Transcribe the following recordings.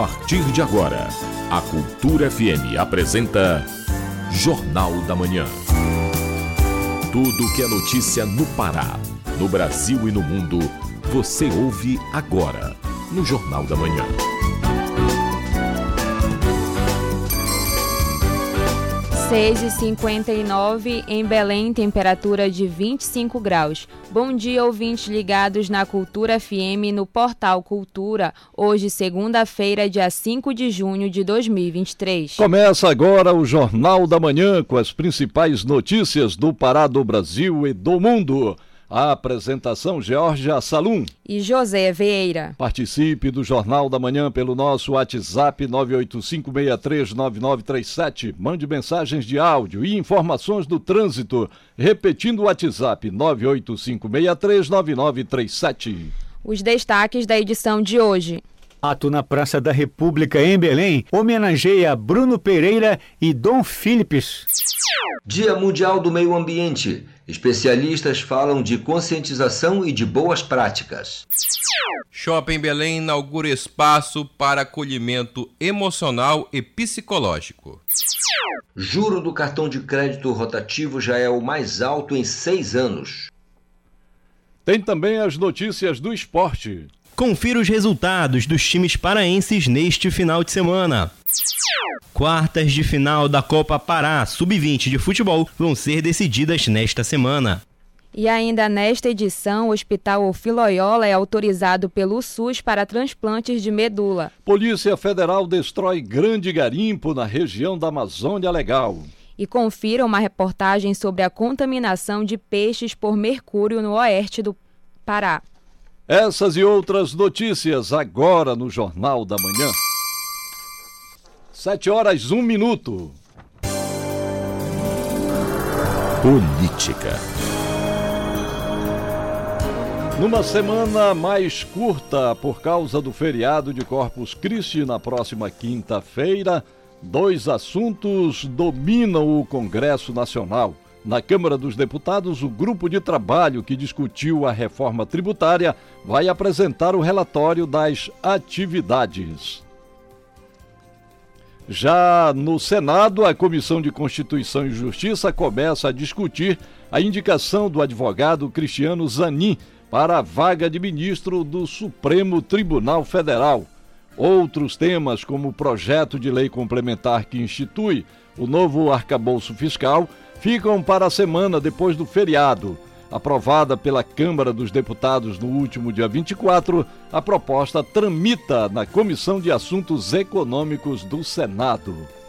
partir de agora, a Cultura FM apresenta Jornal da Manhã. Tudo que é notícia no Pará, no Brasil e no mundo, você ouve agora no Jornal da Manhã. 6 e 59 em Belém, temperatura de 25 graus. Bom dia, ouvintes ligados na Cultura FM no Portal Cultura. Hoje, segunda-feira, dia 5 de junho de 2023. Começa agora o Jornal da Manhã com as principais notícias do Pará do Brasil e do mundo. A apresentação Georgia Salum e José Vieira. Participe do Jornal da Manhã pelo nosso WhatsApp 985639937. Mande mensagens de áudio e informações do trânsito. Repetindo o WhatsApp 985639937. Os destaques da edição de hoje. Ato na Praça da República em Belém homenageia Bruno Pereira e Dom Philips. Dia Mundial do Meio Ambiente. Especialistas falam de conscientização e de boas práticas. Shopping Belém inaugura espaço para acolhimento emocional e psicológico. Juro do cartão de crédito rotativo já é o mais alto em seis anos. Tem também as notícias do esporte. Confira os resultados dos times paraenses neste final de semana. Quartas de final da Copa Pará Sub-20 de futebol vão ser decididas nesta semana. E ainda nesta edição, o Hospital Ofiloiola é autorizado pelo SUS para transplantes de medula. Polícia Federal destrói grande garimpo na região da Amazônia Legal. E confira uma reportagem sobre a contaminação de peixes por mercúrio no oeste do Pará. Essas e outras notícias agora no Jornal da Manhã. Sete horas, um minuto. Política. Numa semana mais curta por causa do feriado de Corpus Christi na próxima quinta-feira, dois assuntos dominam o Congresso Nacional. Na Câmara dos Deputados, o grupo de trabalho que discutiu a reforma tributária vai apresentar o relatório das atividades. Já no Senado, a Comissão de Constituição e Justiça começa a discutir a indicação do advogado Cristiano Zanin para a vaga de ministro do Supremo Tribunal Federal. Outros temas, como o projeto de lei complementar que institui o novo arcabouço fiscal, ficam para a semana depois do feriado. Aprovada pela Câmara dos Deputados no último dia 24, a proposta tramita na Comissão de Assuntos Econômicos do Senado.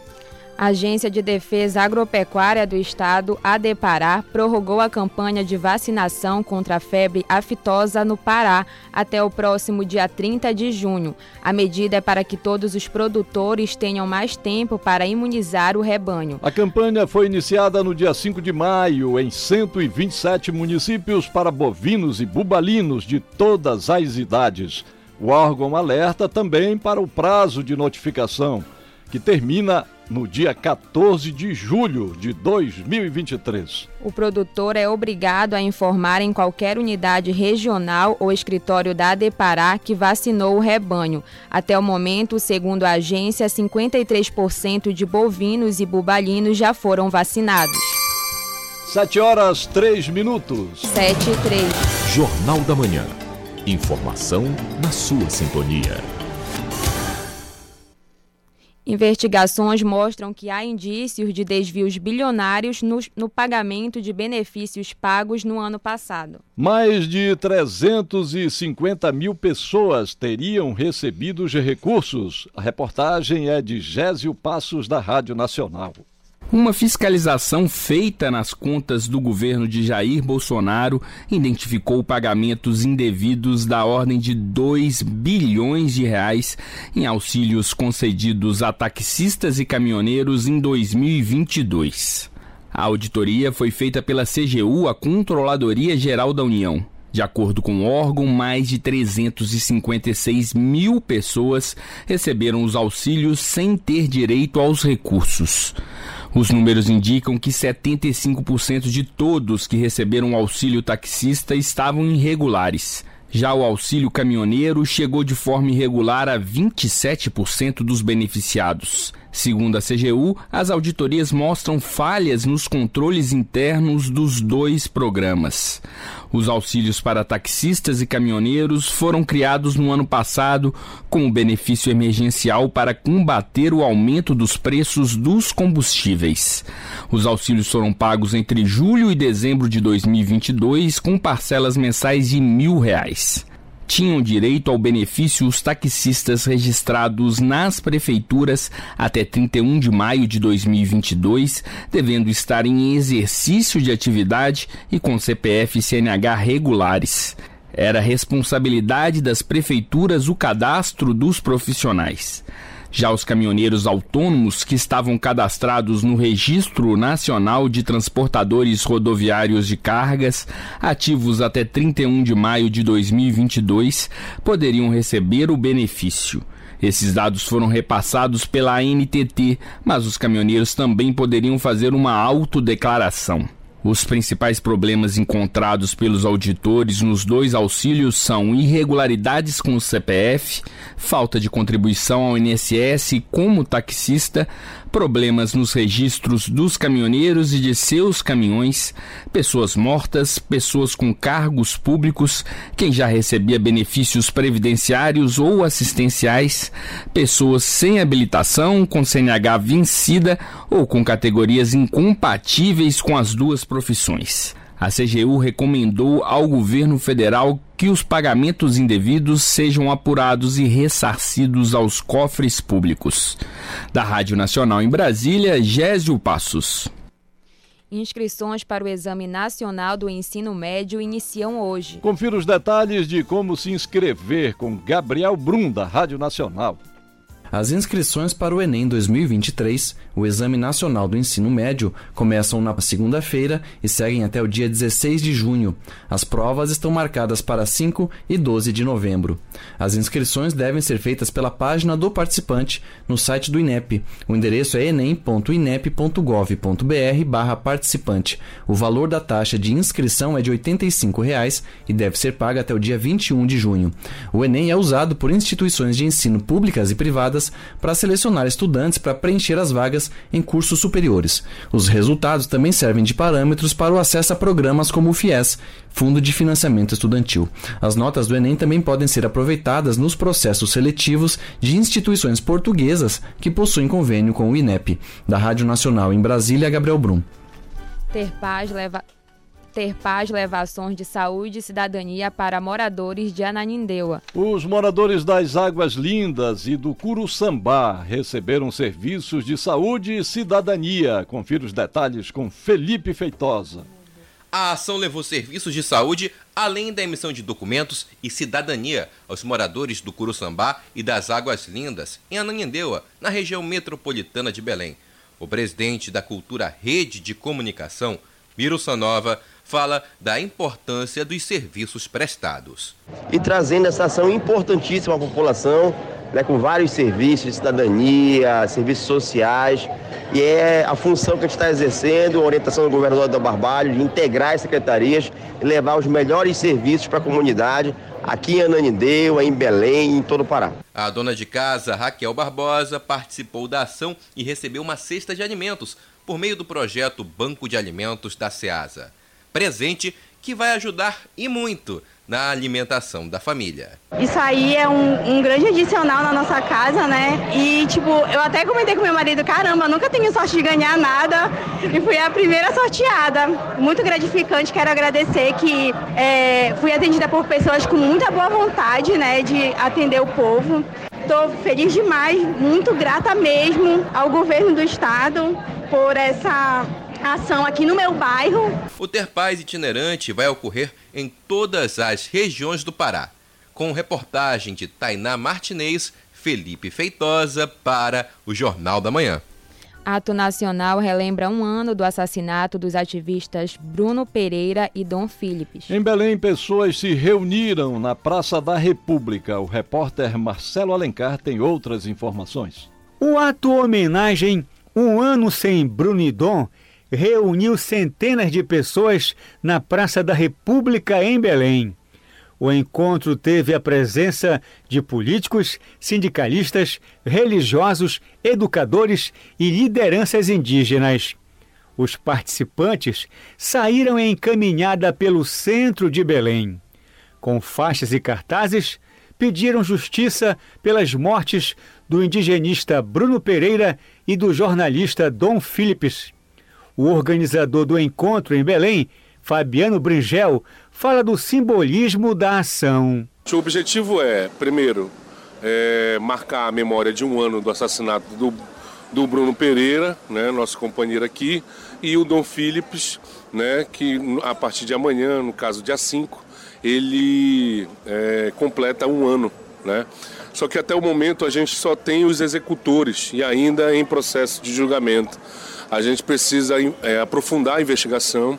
A Agência de Defesa Agropecuária do Estado, ADEPARÁ, prorrogou a campanha de vacinação contra a febre aftosa no Pará até o próximo dia 30 de junho. A medida é para que todos os produtores tenham mais tempo para imunizar o rebanho. A campanha foi iniciada no dia 5 de maio em 127 municípios para bovinos e bubalinos de todas as idades. O órgão alerta também para o prazo de notificação, que termina no dia 14 de julho de 2023. O produtor é obrigado a informar em qualquer unidade regional ou escritório da ADEPARÁ que vacinou o rebanho. Até o momento, segundo a agência, 53% de bovinos e bubalinos já foram vacinados. 7 horas 3 minutos. 7 e 3. Jornal da Manhã. Informação na sua sintonia. Investigações mostram que há indícios de desvios bilionários no, no, pagamento de benefícios pagos no ano passado. Mais de 350 mil pessoas teriam recebido os recursos. A reportagem é de Gésio Passos, da Rádio Nacional. Uma fiscalização feita nas contas do governo de Jair Bolsonaro identificou pagamentos indevidos da ordem de 2 bilhões de reais em auxílios concedidos a taxistas e caminhoneiros em 2022. A auditoria foi feita pela CGU, a Controladoria Geral da União. De acordo com o órgão, mais de 356 mil pessoas receberam os auxílios sem ter direito aos recursos. Os números indicam que 75% de todos que receberam auxílio taxista estavam irregulares. Já o auxílio caminhoneiro chegou de forma irregular a 27% dos beneficiados. Segundo a CGU, as auditorias mostram falhas nos controles internos dos dois programas. Os auxílios para taxistas e caminhoneiros foram criados no ano passado com o benefício emergencial para combater o aumento dos preços dos combustíveis. Os auxílios foram pagos entre julho e dezembro de 2022 com parcelas mensais de mil reais tinham direito ao benefício os taxistas registrados nas prefeituras até 31 de maio de 2022, devendo estar em exercício de atividade e com CPF e CNH regulares. Era responsabilidade das prefeituras o cadastro dos profissionais. Já os caminhoneiros autônomos que estavam cadastrados no Registro Nacional de Transportadores Rodoviários de Cargas, ativos até 31 de maio de 2022, poderiam receber o benefício. Esses dados foram repassados pela ANTT, mas os caminhoneiros também poderiam fazer uma autodeclaração. Os principais problemas encontrados pelos auditores nos dois auxílios são irregularidades com o CPF, falta de contribuição ao INSS como taxista, problemas nos registros dos caminhoneiros e de seus caminhões, pessoas mortas, pessoas com cargos públicos, quem já recebia benefícios previdenciários ou assistenciais, pessoas sem habilitação, com CNH vencida ou com categorias incompatíveis com as duas profissões. A CGU recomendou ao governo federal que os pagamentos indevidos sejam apurados e ressarcidos aos cofres públicos. Da Rádio Nacional em Brasília, Gésio Passos. Inscrições para o Exame Nacional do Ensino Médio iniciam hoje. Confira os detalhes de como se inscrever com Gabriel Brum, da Rádio Nacional. As inscrições para o Enem 2023, o Exame Nacional do Ensino Médio, começam na segunda-feira e seguem até o dia 16 de junho. As provas estão marcadas para 5 e 12 de novembro. As inscrições devem ser feitas pela página do participante no site do INEP. O endereço é enem.inep.gov.br/participante. O valor da taxa de inscrição é de 85 reais e deve ser paga até o dia 21 de junho. O Enem é usado por instituições de ensino públicas e privadas para selecionar estudantes para preencher as vagas em cursos superiores. Os resultados também servem de parâmetros para o acesso a programas como o FIES, Fundo de Financiamento Estudantil. As notas do Enem também podem ser aproveitadas nos processos seletivos de instituições portuguesas que possuem convênio com o INEP. Da Rádio Nacional em Brasília, Gabriel Brum. Ter paz leva ter paz leva ações de saúde e cidadania para moradores de Ananindeua. Os moradores das Águas Lindas e do Curuçambá receberam serviços de saúde e cidadania. Confira os detalhes com Felipe Feitosa. A ação levou serviços de saúde, além da emissão de documentos e cidadania aos moradores do Curuçambá e das Águas Lindas, em Ananindeua, na região metropolitana de Belém. O presidente da Cultura Rede de Comunicação, Miro Sanova, fala da importância dos serviços prestados. E trazendo essa ação importantíssima à população, né, com vários serviços de cidadania, serviços sociais, e é a função que a gente está exercendo, a orientação do governador da Barbalho, de integrar as secretarias e levar os melhores serviços para a comunidade, aqui em Ananindeu, em Belém, em todo o Pará. A dona de casa, Raquel Barbosa, participou da ação e recebeu uma cesta de alimentos por meio do projeto Banco de Alimentos da SEASA presente que vai ajudar e muito na alimentação da família. Isso aí é um, um, grande adicional na nossa casa, né? E, tipo, eu até comentei com meu marido, caramba, nunca tenho sorte de ganhar nada e fui a primeira sorteada. Muito gratificante, quero agradecer que é, fui atendida por pessoas com muita boa vontade, né, de atender o povo. Estou feliz demais, muito grata mesmo ao governo do estado por essa ação aqui no meu bairro. O Ter Paz itinerante vai ocorrer em todas as regiões do Pará, com reportagem de Tainá Martinez, Felipe Feitosa para o Jornal da Manhã. Ato Nacional relembra um ano do assassinato dos ativistas Bruno Pereira e Dom Philips. Em Belém, pessoas se reuniram na Praça da República. O repórter Marcelo Alencar tem outras informações. O ato homenagem Um Ano Sem Bruno e Dom reuniu centenas de pessoas na Praça da República em Belém. O encontro teve a presença de políticos, sindicalistas, religiosos, educadores e lideranças indígenas. Os participantes saíram em caminhada pelo centro de Belém. Com faixas e cartazes, pediram justiça pelas mortes do indigenista Bruno Pereira e do jornalista Dom Philips. O organizador do encontro em Belém, Fabiano Bringel, fala do simbolismo da ação. O objetivo é, primeiro, é marcar a memória de um ano do assassinato do, do Bruno Pereira, né, nosso companheiro aqui, e o Dom Philips, né, que a partir de amanhã, no caso dia 5, ele é, completa um ano. Né? Só que até o momento a gente só tem os executores e ainda em processo de julgamento. A gente precisa é, aprofundar a investigação,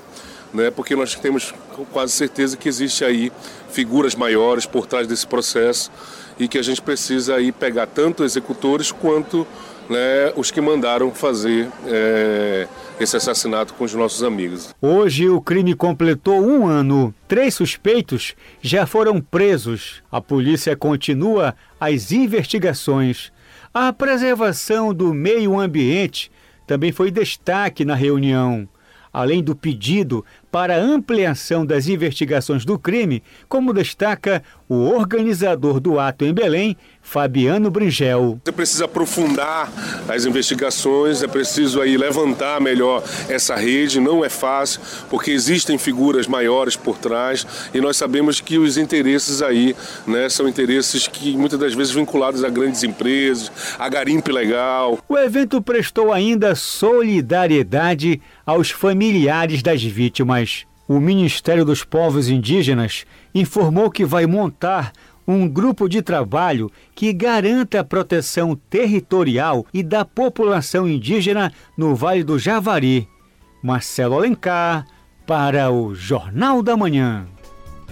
né, porque nós temos quase certeza que existe aí figuras maiores por trás desse processo e que a gente precisa aí pegar tanto executores quanto né, os que mandaram fazer é, esse assassinato com os nossos amigos. Hoje o crime completou um ano. Três suspeitos já foram presos. A polícia continua as investigações. A preservação do meio ambiente também foi destaque na reunião além do pedido para ampliação das investigações do crime, como destaca o organizador do ato em Belém, Fabiano Bringel. Você precisa aprofundar as investigações, é preciso aí levantar melhor essa rede, não é fácil, porque existem figuras maiores por trás e nós sabemos que os interesses aí né, são interesses que muitas das vezes vinculados a grandes empresas, a garimpe legal. O evento prestou ainda solidariedade aos familiares das vítimas. O Ministério dos Povos Indígenas informou que vai montar um grupo de trabalho que garanta a proteção territorial e da população indígena no Vale do Javari. Marcelo Alencar, para o Jornal da Manhã.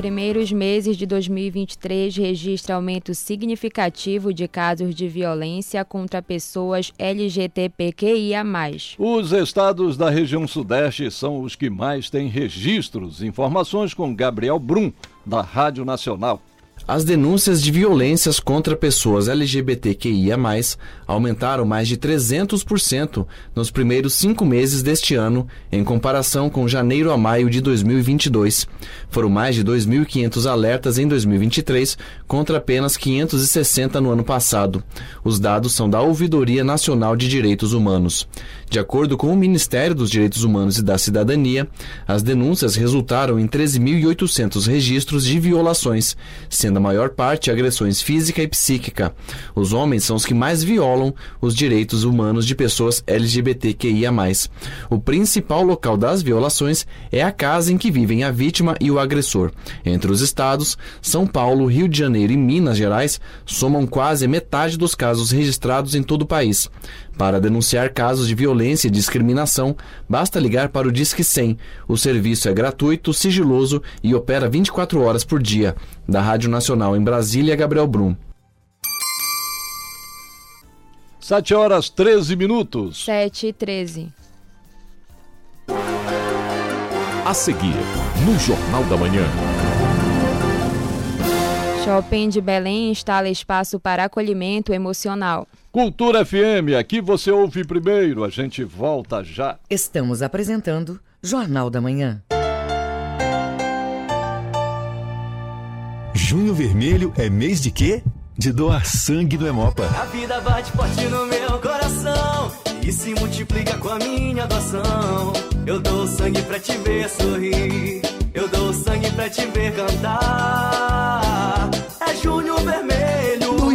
Primeiros meses de 2023 registra aumento significativo de casos de violência contra pessoas LGTBQIA+. Os estados da região sudeste são os que mais têm registros. Informações com Gabriel Brum, da Rádio Nacional. As denúncias de violências contra pessoas LGBTQIA, aumentaram mais de 300% nos primeiros cinco meses deste ano, em comparação com janeiro a maio de 2022. Foram mais de 2.500 alertas em 2023, contra apenas 560 no ano passado. Os dados são da Ouvidoria Nacional de Direitos Humanos. De acordo com o Ministério dos Direitos Humanos e da Cidadania, as denúncias resultaram em 13.800 registros de violações, sendo maior parte agressões física e psíquica. Os homens são os que mais violam os direitos humanos de pessoas LGBTQIA. O principal local das violações é a casa em que vivem a vítima e o agressor. Entre os estados, São Paulo, Rio de Janeiro e Minas Gerais somam quase metade dos casos registrados em todo o país. Para denunciar casos de violência e discriminação, basta ligar para o Disque 100. O serviço é gratuito, sigiloso e opera 24 horas por dia. Da Rádio Nacional em Brasília, Gabriel Brum. 7 horas 13 minutos. 7 e 13. A seguir, no Jornal da Manhã. Shopping de Belém instala espaço para acolhimento emocional. Cultura FM, aqui você ouve primeiro, a gente volta já. Estamos apresentando Jornal da Manhã. Junho Vermelho é mês de quê? De doar sangue no Hemopa. A vida bate forte no meu coração e se multiplica com a minha doação. Eu dou sangue pra te ver sorrir, eu dou sangue pra te ver cantar. É junho vermelho.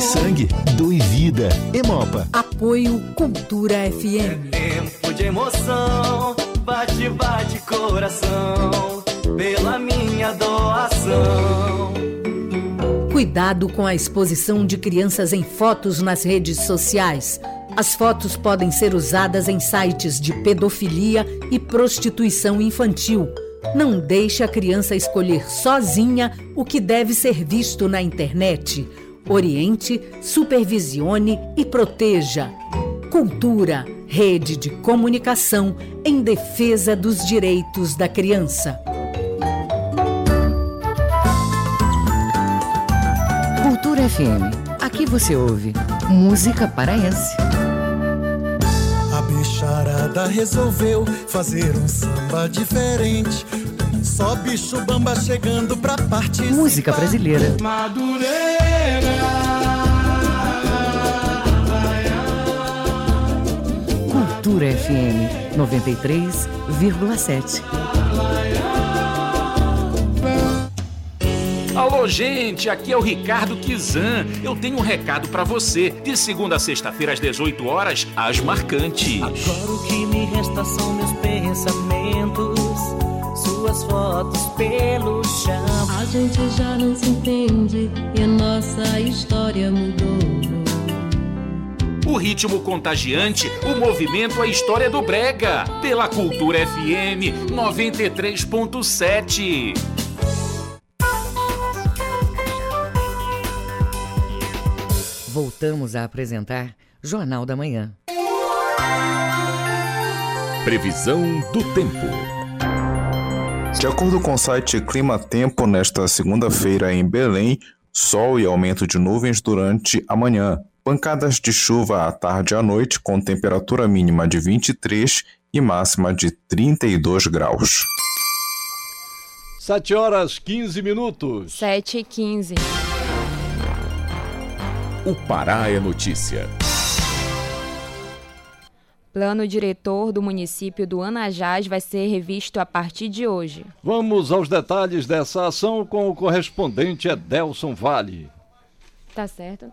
Sangue, doe vida. Hemopa. Apoio Cultura FM. É tempo de emoção, bate, bate coração, pela minha doação. Cuidado com a exposição de crianças em fotos nas redes sociais. As fotos podem ser usadas em sites de pedofilia e prostituição infantil. Não deixe a criança escolher sozinha o que deve ser visto na internet. Oriente, supervisione e proteja. Cultura, rede de comunicação em defesa dos direitos da criança. FM. Aqui você ouve música paraense. A bicharada resolveu fazer um samba diferente. Só bicho bamba chegando pra participar. Música brasileira. Madureira. Cultura FM 93,7. Alô, gente, aqui é o Ricardo Kizan. Eu tenho um recado para você. De segunda a sexta-feira, às 18 horas, as marcantes. Agora o que me resta são meus pensamentos, suas fotos pelo chão. A gente já não se entende e a nossa história mudou. O ritmo contagiante, o movimento, a história do Brega. Pela Cultura FM 93.7. Voltamos a apresentar Jornal da Manhã. Previsão do tempo. De acordo com o site Clima Tempo, nesta segunda-feira em Belém, sol e aumento de nuvens durante a manhã. Pancadas de chuva à tarde e à noite, com temperatura mínima de 23 e máxima de 32 graus. 7 horas 15 minutos. 7 e 15. O Pará é notícia. Plano diretor do município do Anajás vai ser revisto a partir de hoje. Vamos aos detalhes dessa ação com o correspondente Edelson Vale. Tá certo?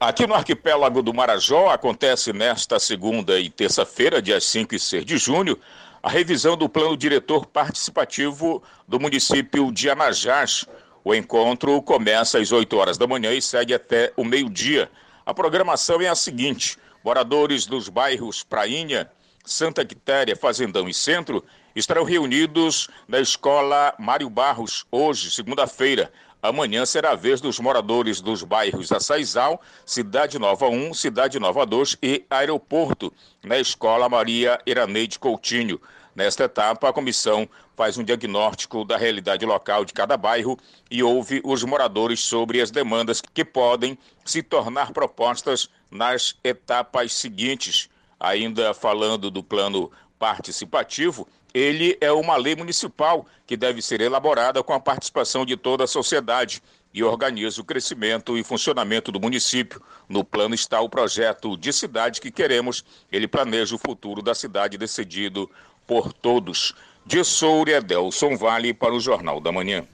Aqui no arquipélago do Marajó acontece nesta segunda e terça-feira, dias 5 e 6 de junho, a revisão do plano diretor participativo do município de Anajás. O encontro começa às 8 horas da manhã e segue até o meio-dia. A programação é a seguinte: moradores dos bairros Prainha, Santa Quitéria, Fazendão e Centro estarão reunidos na escola Mário Barros hoje, segunda-feira. Amanhã será a vez dos moradores dos bairros Açaizal, Cidade Nova 1, Cidade Nova 2 e Aeroporto, na Escola Maria Iraneide Coutinho. Nesta etapa, a comissão faz um diagnóstico da realidade local de cada bairro e ouve os moradores sobre as demandas que podem se tornar propostas nas etapas seguintes. Ainda falando do plano participativo, ele é uma lei municipal que deve ser elaborada com a participação de toda a sociedade e organiza o crescimento e funcionamento do município. No plano está o projeto de cidade que queremos. Ele planeja o futuro da cidade decidido por todos. De Soura, Delson Vale para o Jornal da Manhã.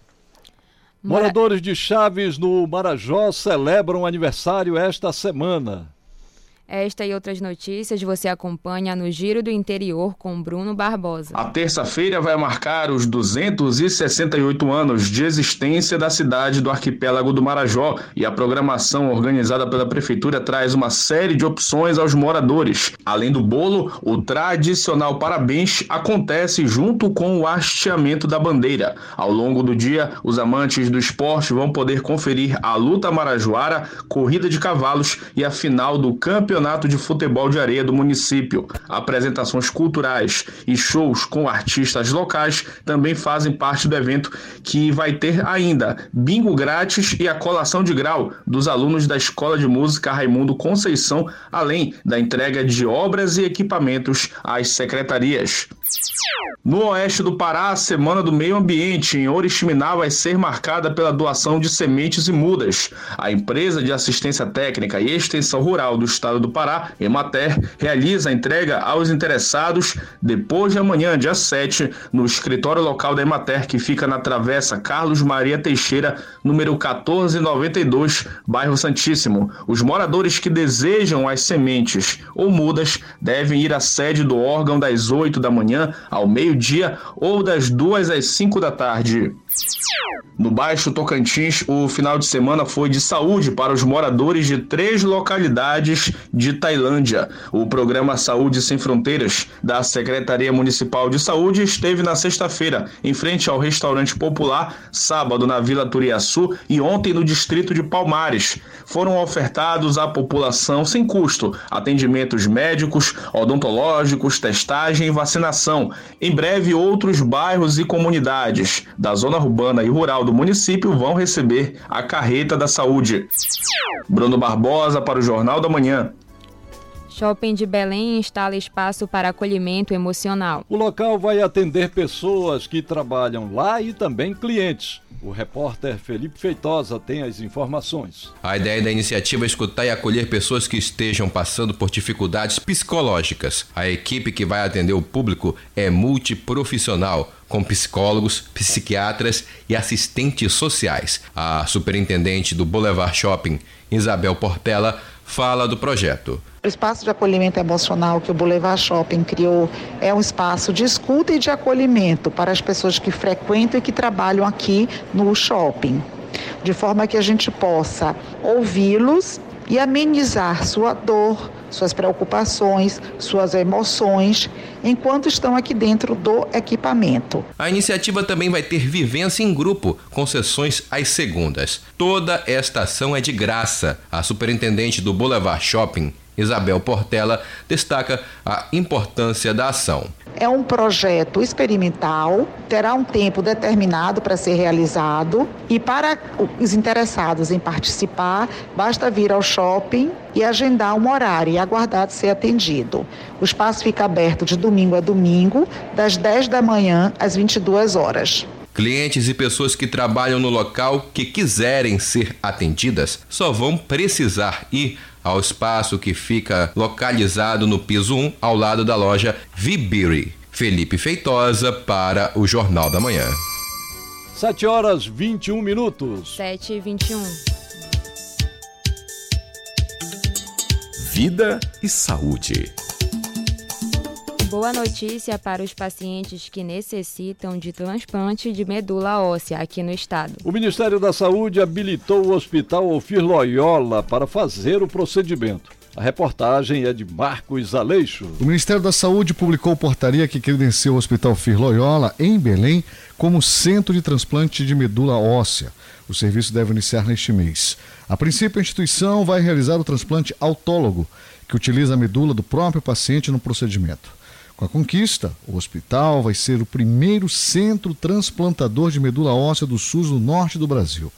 Moradores de Chaves, no Marajó, celebram aniversário esta semana. Esta e outras notícias você acompanha no Giro do Interior com Bruno Barbosa. A terça-feira vai marcar os 268 anos de existência da cidade do arquipélago do Marajó e a programação organizada pela prefeitura traz uma série de opções aos moradores. Além do bolo, o tradicional parabéns acontece junto com o hasteamento da bandeira. Ao longo do dia, os amantes do esporte vão poder conferir a luta marajoara, corrida de cavalos e a final do campeonato Campeonato de Futebol de Areia do município. Apresentações culturais e shows com artistas locais também fazem parte do evento, que vai ter ainda bingo grátis e a colação de grau dos alunos da Escola de Música Raimundo Conceição, além da entrega de obras e equipamentos às secretarias. No oeste do Pará, a Semana do Meio Ambiente em Oriximiná vai ser marcada pela doação de sementes e mudas. A empresa de assistência técnica e extensão rural do estado do Pará, Emater, realiza a entrega aos interessados depois de amanhã, dia 7, no escritório local da Emater, que fica na Travessa Carlos Maria Teixeira, número 1492, bairro Santíssimo. Os moradores que desejam as sementes ou mudas devem ir à sede do órgão das 8 da manhã ao meio-dia ou das 2 às 5 da tarde. No Baixo Tocantins, o final de semana foi de saúde para os moradores de três localidades de Tailândia. O programa Saúde Sem Fronteiras da Secretaria Municipal de Saúde esteve na sexta-feira, em frente ao restaurante popular, sábado na Vila Turiaçu e ontem no distrito de Palmares. Foram ofertados à população sem custo atendimentos médicos, odontológicos, testagem e vacinação. Em breve, outros bairros e comunidades da zona urbana urbana e rural do município vão receber a carreta da saúde. Bruno Barbosa para o Jornal da Manhã. Shopping de Belém instala espaço para acolhimento emocional. O local vai atender pessoas que trabalham lá e também clientes. O repórter Felipe Feitosa tem as informações. A ideia da iniciativa é escutar e acolher pessoas que estejam passando por dificuldades psicológicas. A equipe que vai atender o público é multiprofissional, com psicólogos, psiquiatras e assistentes sociais. A superintendente do Boulevard Shopping, Isabel Portela, fala do projeto. O espaço de acolhimento emocional que o Boulevard Shopping criou é um espaço de escuta e de acolhimento para as pessoas que frequentam e que trabalham aqui no shopping, de forma que a gente possa ouvi-los e amenizar sua dor, suas preocupações, suas emoções, enquanto estão aqui dentro do equipamento. A iniciativa também vai ter vivência em grupo, com sessões às segundas. Toda esta ação é de graça. A superintendente do Boulevard Shopping, Isabel Portela destaca a importância da ação. É um projeto experimental, terá um tempo determinado para ser realizado e para os interessados em participar, basta vir ao shopping e agendar um horário e aguardar de ser atendido. O espaço fica aberto de domingo a domingo, das 10 da manhã às 22 horas. Clientes e pessoas que trabalham no local que quiserem ser atendidas só vão precisar ir ao espaço que fica localizado no piso 1, ao lado da loja Vibiri. Felipe Feitosa para o Jornal da Manhã. 7 horas 21 minutos. 7 e 21. Vida e saúde. Boa notícia para os pacientes que necessitam de transplante de medula óssea aqui no estado. O Ministério da Saúde habilitou o Hospital Ofir Loyola para fazer o procedimento. A reportagem é de Marcos Aleixo. O Ministério da Saúde publicou portaria que credencia o Hospital Fir Loyola, em Belém, como centro de transplante de medula óssea. O serviço deve iniciar neste mês. A princípio, a instituição vai realizar o transplante autólogo, que utiliza a medula do próprio paciente no procedimento. Com a conquista, o hospital vai ser o primeiro centro transplantador de medula óssea do SUS no norte do Brasil.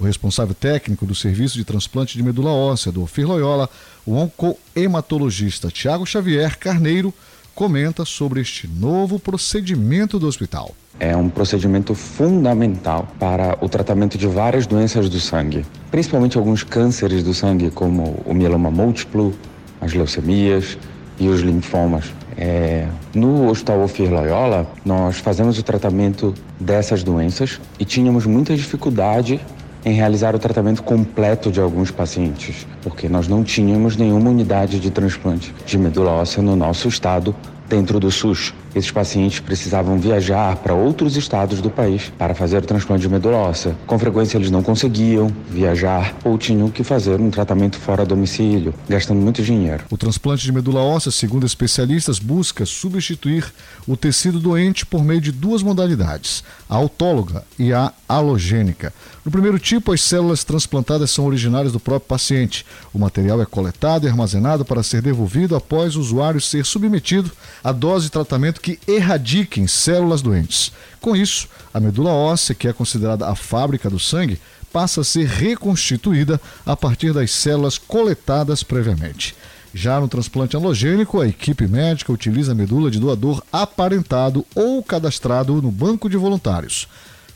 O responsável técnico do serviço de transplante de medula óssea do Ofir Loyola, o oncohematologista Tiago Xavier Carneiro, comenta sobre este novo procedimento do hospital. É um procedimento fundamental para o tratamento de várias doenças do sangue, principalmente alguns cânceres do sangue, como o mieloma múltiplo, as leucemias e os linfomas. É, no Hospital Ofir Loyola, nós fazemos o tratamento dessas doenças e tínhamos muita dificuldade em realizar o tratamento completo de alguns pacientes, porque nós não tínhamos nenhuma unidade de transplante de medula óssea no nosso estado dentro do SUS. Esses pacientes precisavam viajar para outros estados do país para fazer o transplante de medula óssea. Com frequência eles não conseguiam viajar ou tinham que fazer um tratamento fora domicílio, gastando muito dinheiro. O transplante de medula óssea, segundo especialistas, busca substituir o tecido doente por meio de duas modalidades, a autóloga e a halogênica. No primeiro tipo, as células transplantadas são originárias do próprio paciente. O material é coletado e armazenado para ser devolvido após o usuário ser submetido à dose de tratamento que erradiquem células doentes. Com isso, a medula óssea, que é considerada a fábrica do sangue, passa a ser reconstituída a partir das células coletadas previamente. Já no transplante halogênico, a equipe médica utiliza a medula de doador aparentado ou cadastrado no banco de voluntários.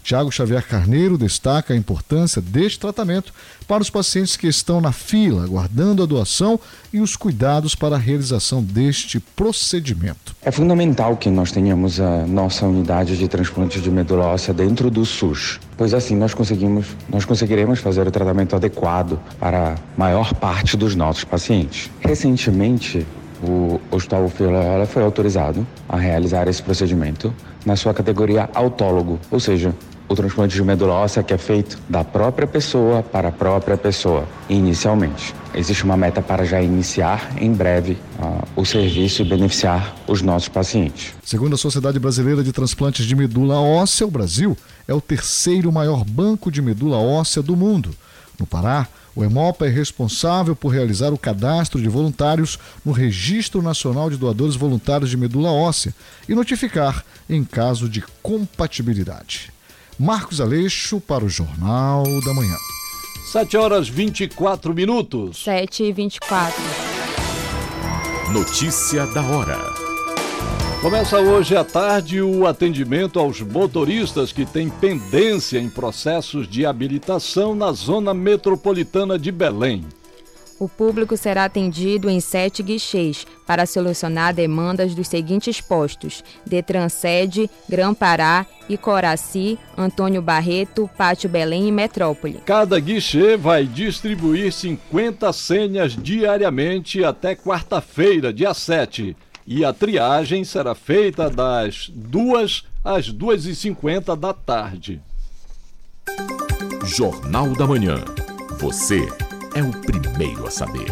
Tiago Xavier Carneiro destaca a importância deste tratamento para os pacientes que estão na fila, aguardando a doação e os cuidados para a realização deste procedimento. É fundamental que nós tenhamos a nossa unidade de transplante de medula óssea dentro do SUS, pois assim nós conseguimos, nós conseguiremos fazer o tratamento adequado para a maior parte dos nossos pacientes. Recentemente, o Hospital Filhola foi autorizado a realizar esse procedimento na sua categoria autólogo, ou seja, o transplante de medula óssea que é feito da própria pessoa para a própria pessoa, inicialmente. Existe uma meta para já iniciar em breve uh, o serviço e beneficiar os nossos pacientes. Segundo a Sociedade Brasileira de Transplantes de Medula Óssea, o Brasil é o terceiro maior banco de medula óssea do mundo. No Pará, o EMOPA é responsável por realizar o cadastro de voluntários no Registro Nacional de Doadores Voluntários de Medula Óssea e notificar em caso de compatibilidade. Marcos Aleixo para o Jornal da Manhã. 7 horas 24 minutos. 7 e 24. Notícia da hora. Começa hoje à tarde o atendimento aos motoristas que têm pendência em processos de habilitação na zona metropolitana de Belém. O público será atendido em sete guichês para solucionar demandas dos seguintes postos: Detran Sede, Gran Pará, Icoraci, Antônio Barreto, Pátio Belém e Metrópole. Cada guichê vai distribuir 50 senhas diariamente até quarta-feira, dia 7. E a triagem será feita das 2 às 2h50 da tarde. Jornal da Manhã. Você é o primeiro a saber.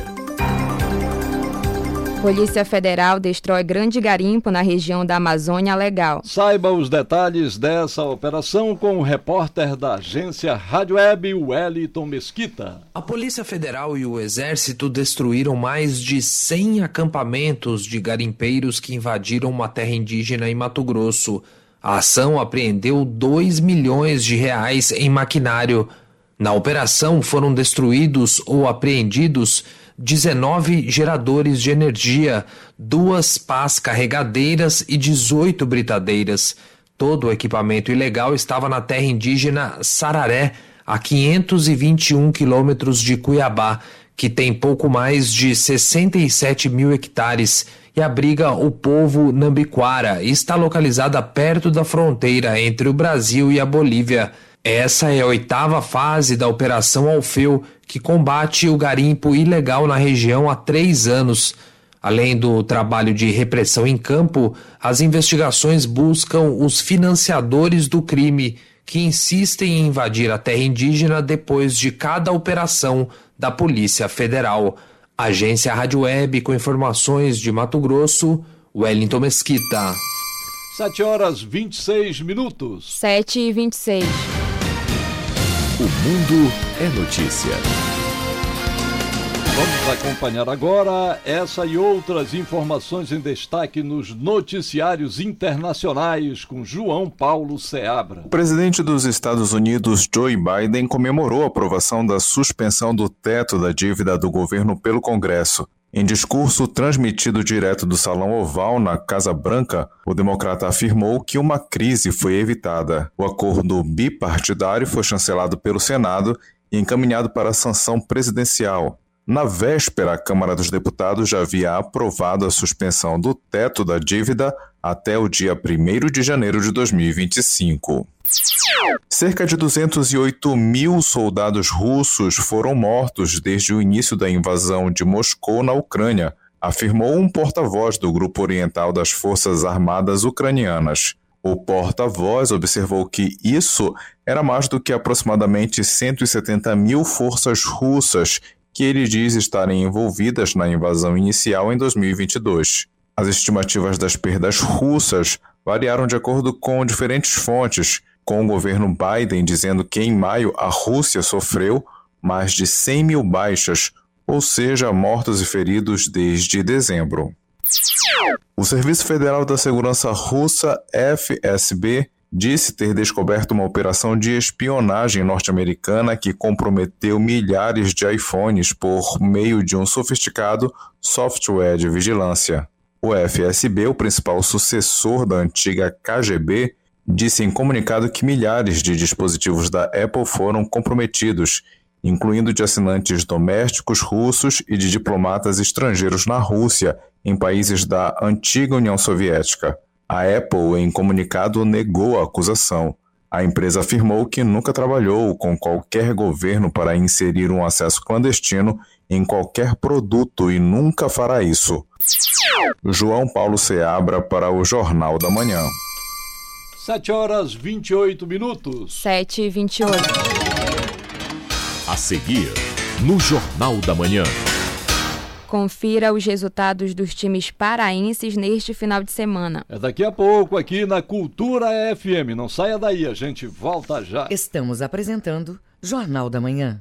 Polícia Federal destrói grande garimpo na região da Amazônia Legal. Saiba os detalhes dessa operação com o repórter da agência Rádio Web, Wellington Mesquita. A Polícia Federal e o Exército destruíram mais de 100 acampamentos de garimpeiros que invadiram uma terra indígena em Mato Grosso. A ação apreendeu 2 milhões de reais em maquinário. Na operação foram destruídos ou apreendidos 19 geradores de energia, duas pás carregadeiras e 18 britadeiras. Todo o equipamento ilegal estava na terra indígena Sararé, a 521 quilômetros de Cuiabá, que tem pouco mais de 67 mil hectares e abriga o povo Nambiquara e está localizada perto da fronteira entre o Brasil e a Bolívia. Essa é a oitava fase da Operação Alfeu, que combate o garimpo ilegal na região há três anos. Além do trabalho de repressão em campo, as investigações buscam os financiadores do crime que insistem em invadir a terra indígena depois de cada operação da Polícia Federal. Agência Rádio Web com informações de Mato Grosso, Wellington Mesquita. 7 horas 26 minutos. 7 e 26. O mundo é notícia. Vamos acompanhar agora essa e outras informações em destaque nos noticiários internacionais com João Paulo Seabra. O presidente dos Estados Unidos, Joe Biden, comemorou a aprovação da suspensão do teto da dívida do governo pelo Congresso. Em discurso transmitido direto do Salão Oval na Casa Branca, o democrata afirmou que uma crise foi evitada. O acordo bipartidário foi chancelado pelo Senado e encaminhado para a sanção presidencial. Na véspera, a Câmara dos Deputados já havia aprovado a suspensão do teto da dívida até o dia 1 de janeiro de 2025. Cerca de 208 mil soldados russos foram mortos desde o início da invasão de Moscou na Ucrânia, afirmou um porta-voz do Grupo Oriental das Forças Armadas Ucranianas. O porta-voz observou que isso era mais do que aproximadamente 170 mil forças russas que ele diz estarem envolvidas na invasão inicial em 2022. As estimativas das perdas russas variaram de acordo com diferentes fontes, com o governo Biden dizendo que em maio a Rússia sofreu mais de 100 mil baixas, ou seja, mortos e feridos desde dezembro. O Serviço Federal da Segurança Russa, FSB, disse ter descoberto uma operação de espionagem norte-americana que comprometeu milhares de iPhones por meio de um sofisticado software de vigilância. O FSB, o principal sucessor da antiga KGB, disse em comunicado que milhares de dispositivos da Apple foram comprometidos, incluindo de assinantes domésticos russos e de diplomatas estrangeiros na Rússia, em países da antiga União Soviética. A Apple, em comunicado, negou a acusação. A empresa afirmou que nunca trabalhou com qualquer governo para inserir um acesso clandestino em qualquer produto e nunca fará isso. João Paulo Seabra para o Jornal da Manhã. 7 horas 28 minutos. 7 e 28. A seguir, no Jornal da Manhã. Confira os resultados dos times paraenses neste final de semana. É daqui a pouco aqui na Cultura FM. Não saia daí, a gente volta já. Estamos apresentando Jornal da Manhã.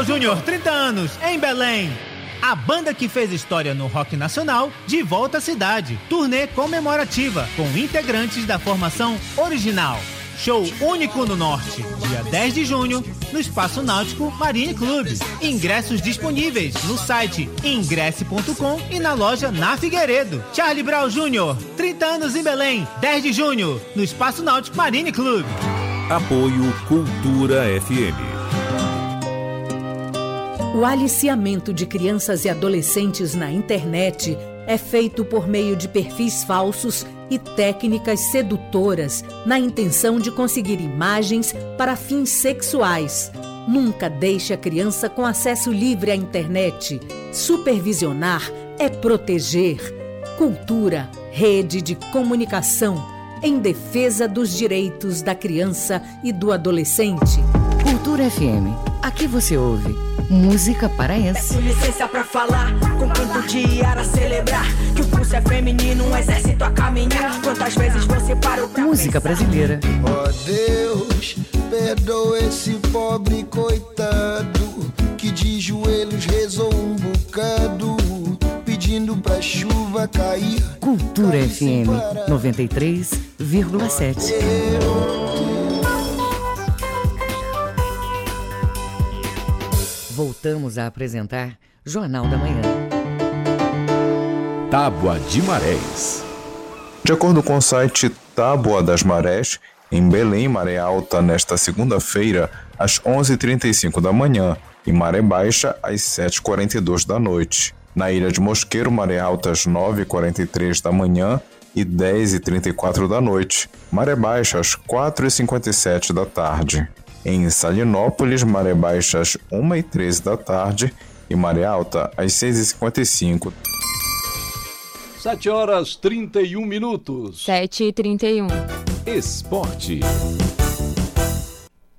Charlie Brown Jr., 30 anos, em Belém. A banda que fez história no rock nacional de volta à cidade. Turnê comemorativa com integrantes da formação original. Show único no Norte, dia 10 de junho, no Espaço Náutico Marine Club. Ingressos disponíveis no site ingresse.com e na loja na Figueiredo. Charlie Brown Jr., 30 anos em Belém, 10 de junho, no Espaço Náutico Marine Club. Apoio Cultura FM. O aliciamento de crianças e adolescentes na internet é feito por meio de perfis falsos e técnicas sedutoras na intenção de conseguir imagens para fins sexuais. Nunca deixe a criança com acesso livre à internet. Supervisionar é proteger. Cultura, rede de comunicação em defesa dos direitos da criança e do adolescente. Cultura FM. Aqui você ouve música paraense. Peço licença pra falar, com canto de ara celebrar que o pulso é feminino, um exército a caminhar. Quantas vezes você parou pra Música brasileira. Ó oh Deus, perdoa esse pobre coitado que de joelhos rezou um bocado pedindo pra chuva cair. Cultura FM 93,7. Voltamos a apresentar Jornal da Manhã. Tábua de Marés. De acordo com o site Tábua das Marés, em Belém, maré alta nesta segunda-feira, às 11h35 da manhã, e maré baixa, às 7h42 da noite. Na ilha de Mosqueiro, maré alta às 9h43 da manhã e 10h34 da noite. Maré baixa às 4h57 da tarde. Em Salinópolis, maré baixa às 1h13 da tarde e maré alta às 6h55. 7 horas 31 minutos. 7 e 31. Esporte.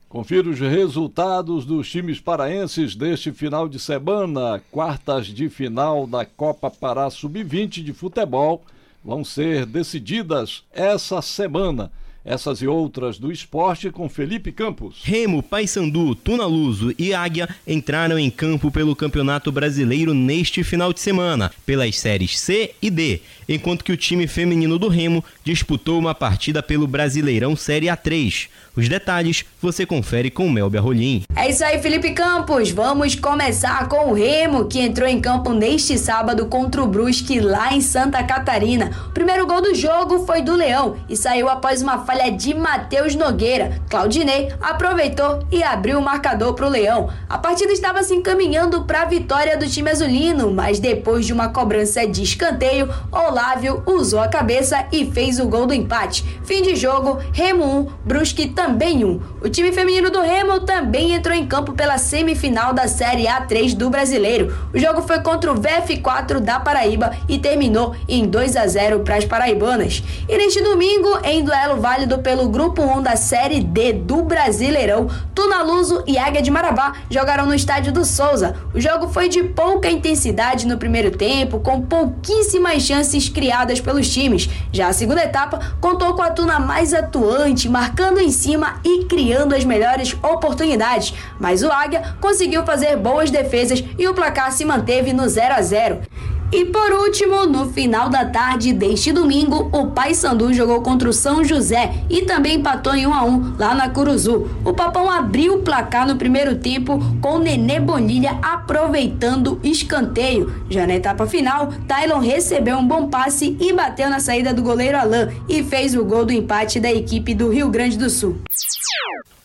Confira os resultados dos times paraenses deste final de semana. Quartas de final da Copa Pará Sub-20 de futebol vão ser decididas essa semana. Essas e outras do esporte com Felipe Campos. Remo, Paysandu, Tunaluso e Águia entraram em campo pelo Campeonato Brasileiro neste final de semana, pelas séries C e D, enquanto que o time feminino do Remo disputou uma partida pelo Brasileirão Série A3. Os detalhes você confere com Melbia Rolim. É isso aí, Felipe Campos. Vamos começar com o Remo, que entrou em campo neste sábado contra o Brusque lá em Santa Catarina. O primeiro gol do jogo foi do Leão e saiu após uma falha de Matheus Nogueira. Claudinei aproveitou e abriu o marcador para o Leão. A partida estava se encaminhando para a vitória do time azulino, mas depois de uma cobrança de escanteio, Olávio usou a cabeça e fez o gol do empate. Fim de jogo, Remo 1, Brusque também 1. O time feminino do Remo também entrou em campo pela semifinal da Série A3 do Brasileiro. O jogo foi contra o VF4 da Paraíba e terminou em 2 a 0 para as paraibanas. E neste domingo, em duelo válido pelo Grupo 1 da Série D do Brasileirão, Tunaluso e Águia de Marabá jogaram no estádio do Souza. O jogo foi de pouca intensidade no primeiro tempo, com pouquíssimas chances criadas pelos times. Já a segunda etapa contou com a Tuna mais atuante, marcando em cima e criando as melhores oportunidades. Mas o Águia conseguiu fazer boas defesas e o placar se manteve no 0 a 0. E por último, no final da tarde deste domingo, o Paysandu jogou contra o São José e também empatou em 1 a 1 lá na Curuzu. O Papão abriu o placar no primeiro tempo com Nenê Bonilha aproveitando escanteio. Já na etapa final, Tylon recebeu um bom passe e bateu na saída do goleiro Alain e fez o gol do empate da equipe do Rio Grande do Sul.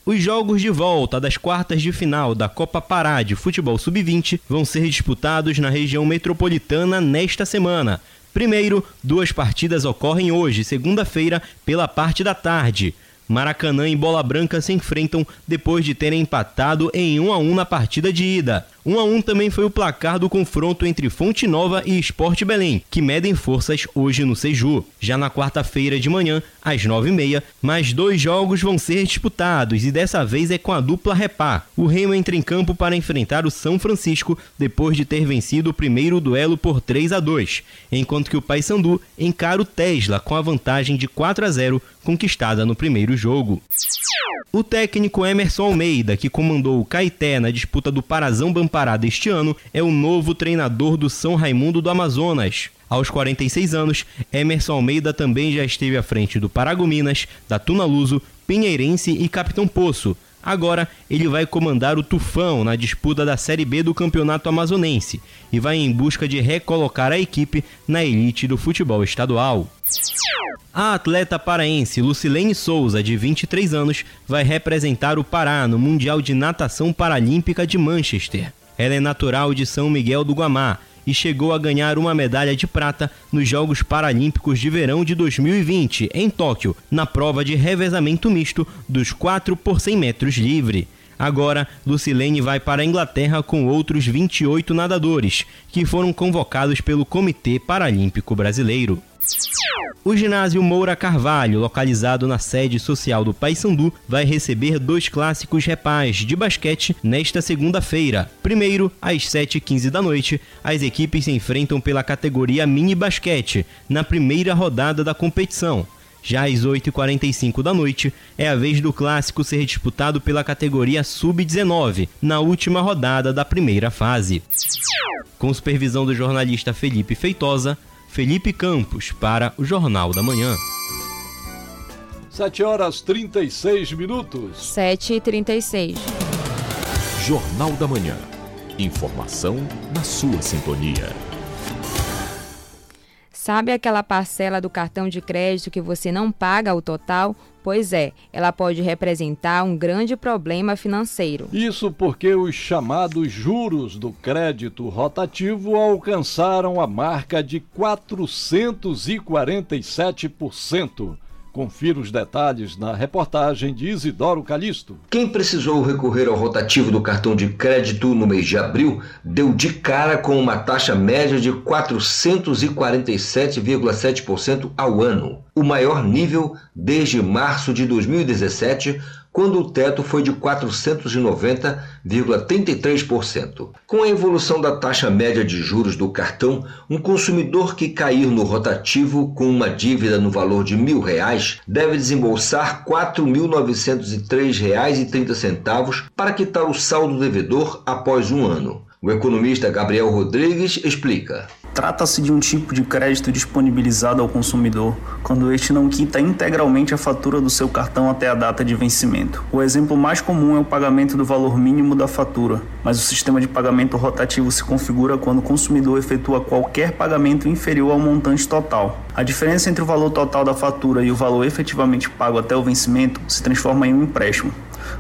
Os jogos de volta das quartas de final da Copa Pará de Futebol Sub-20 vão ser disputados na região metropolitana nesta semana. Primeiro, duas partidas ocorrem hoje, segunda-feira, pela parte da tarde. Maracanã e Bola Branca se enfrentam depois de terem empatado em 1 a 1 na partida de ida. 1 a 1 também foi o placar do confronto entre Fonte Nova e Esporte Belém, que medem forças hoje no Seju. Já na quarta-feira de manhã, às 9h30, mais dois jogos vão ser disputados e dessa vez é com a dupla Repá. O Remo entra em campo para enfrentar o São Francisco depois de ter vencido o primeiro duelo por 3 a 2, enquanto que o Paysandu encara o Tesla com a vantagem de 4 a 0 conquistada no primeiro jogo. O técnico Emerson Almeida, que comandou o Caeté na disputa do Parazão Bampará deste ano, é o novo treinador do São Raimundo do Amazonas. Aos 46 anos, Emerson Almeida também já esteve à frente do Paragominas, da Tunaluso, Pinheirense e Capitão Poço, Agora ele vai comandar o Tufão na disputa da Série B do Campeonato Amazonense e vai em busca de recolocar a equipe na elite do futebol estadual. A atleta paraense Lucilene Souza, de 23 anos, vai representar o Pará no Mundial de Natação Paralímpica de Manchester. Ela é natural de São Miguel do Guamá e chegou a ganhar uma medalha de prata nos Jogos Paralímpicos de Verão de 2020, em Tóquio, na prova de revezamento misto dos 4 por 100 metros livre. Agora, Lucilene vai para a Inglaterra com outros 28 nadadores, que foram convocados pelo Comitê Paralímpico Brasileiro. O ginásio Moura Carvalho, localizado na sede social do Paysandu, vai receber dois clássicos repais de basquete nesta segunda-feira. Primeiro, às 7h15 da noite, as equipes se enfrentam pela categoria mini basquete, na primeira rodada da competição. Já às 8h45 da noite, é a vez do clássico ser disputado pela categoria Sub-19, na última rodada da primeira fase. Com supervisão do jornalista Felipe Feitosa, Felipe Campos para o Jornal da Manhã. 7 horas 36 minutos. 7 e 36. Jornal da Manhã. Informação na sua sintonia. Sabe aquela parcela do cartão de crédito que você não paga o total? Pois é, ela pode representar um grande problema financeiro. Isso porque os chamados juros do crédito rotativo alcançaram a marca de 447%. Confira os detalhes na reportagem de Isidoro Calixto. Quem precisou recorrer ao rotativo do cartão de crédito no mês de abril deu de cara com uma taxa média de 447,7% ao ano, o maior nível desde março de 2017, quando o teto foi de 490,33%. Com a evolução da taxa média de juros do cartão, um consumidor que cair no rotativo com uma dívida no valor de mil reais deve desembolsar R$ 4.903,30 para quitar o saldo devedor após um ano. O economista Gabriel Rodrigues explica. Trata-se de um tipo de crédito disponibilizado ao consumidor quando este não quita integralmente a fatura do seu cartão até a data de vencimento. O exemplo mais comum é o pagamento do valor mínimo da fatura, mas o sistema de pagamento rotativo se configura quando o consumidor efetua qualquer pagamento inferior ao montante total. A diferença entre o valor total da fatura e o valor efetivamente pago até o vencimento se transforma em um empréstimo.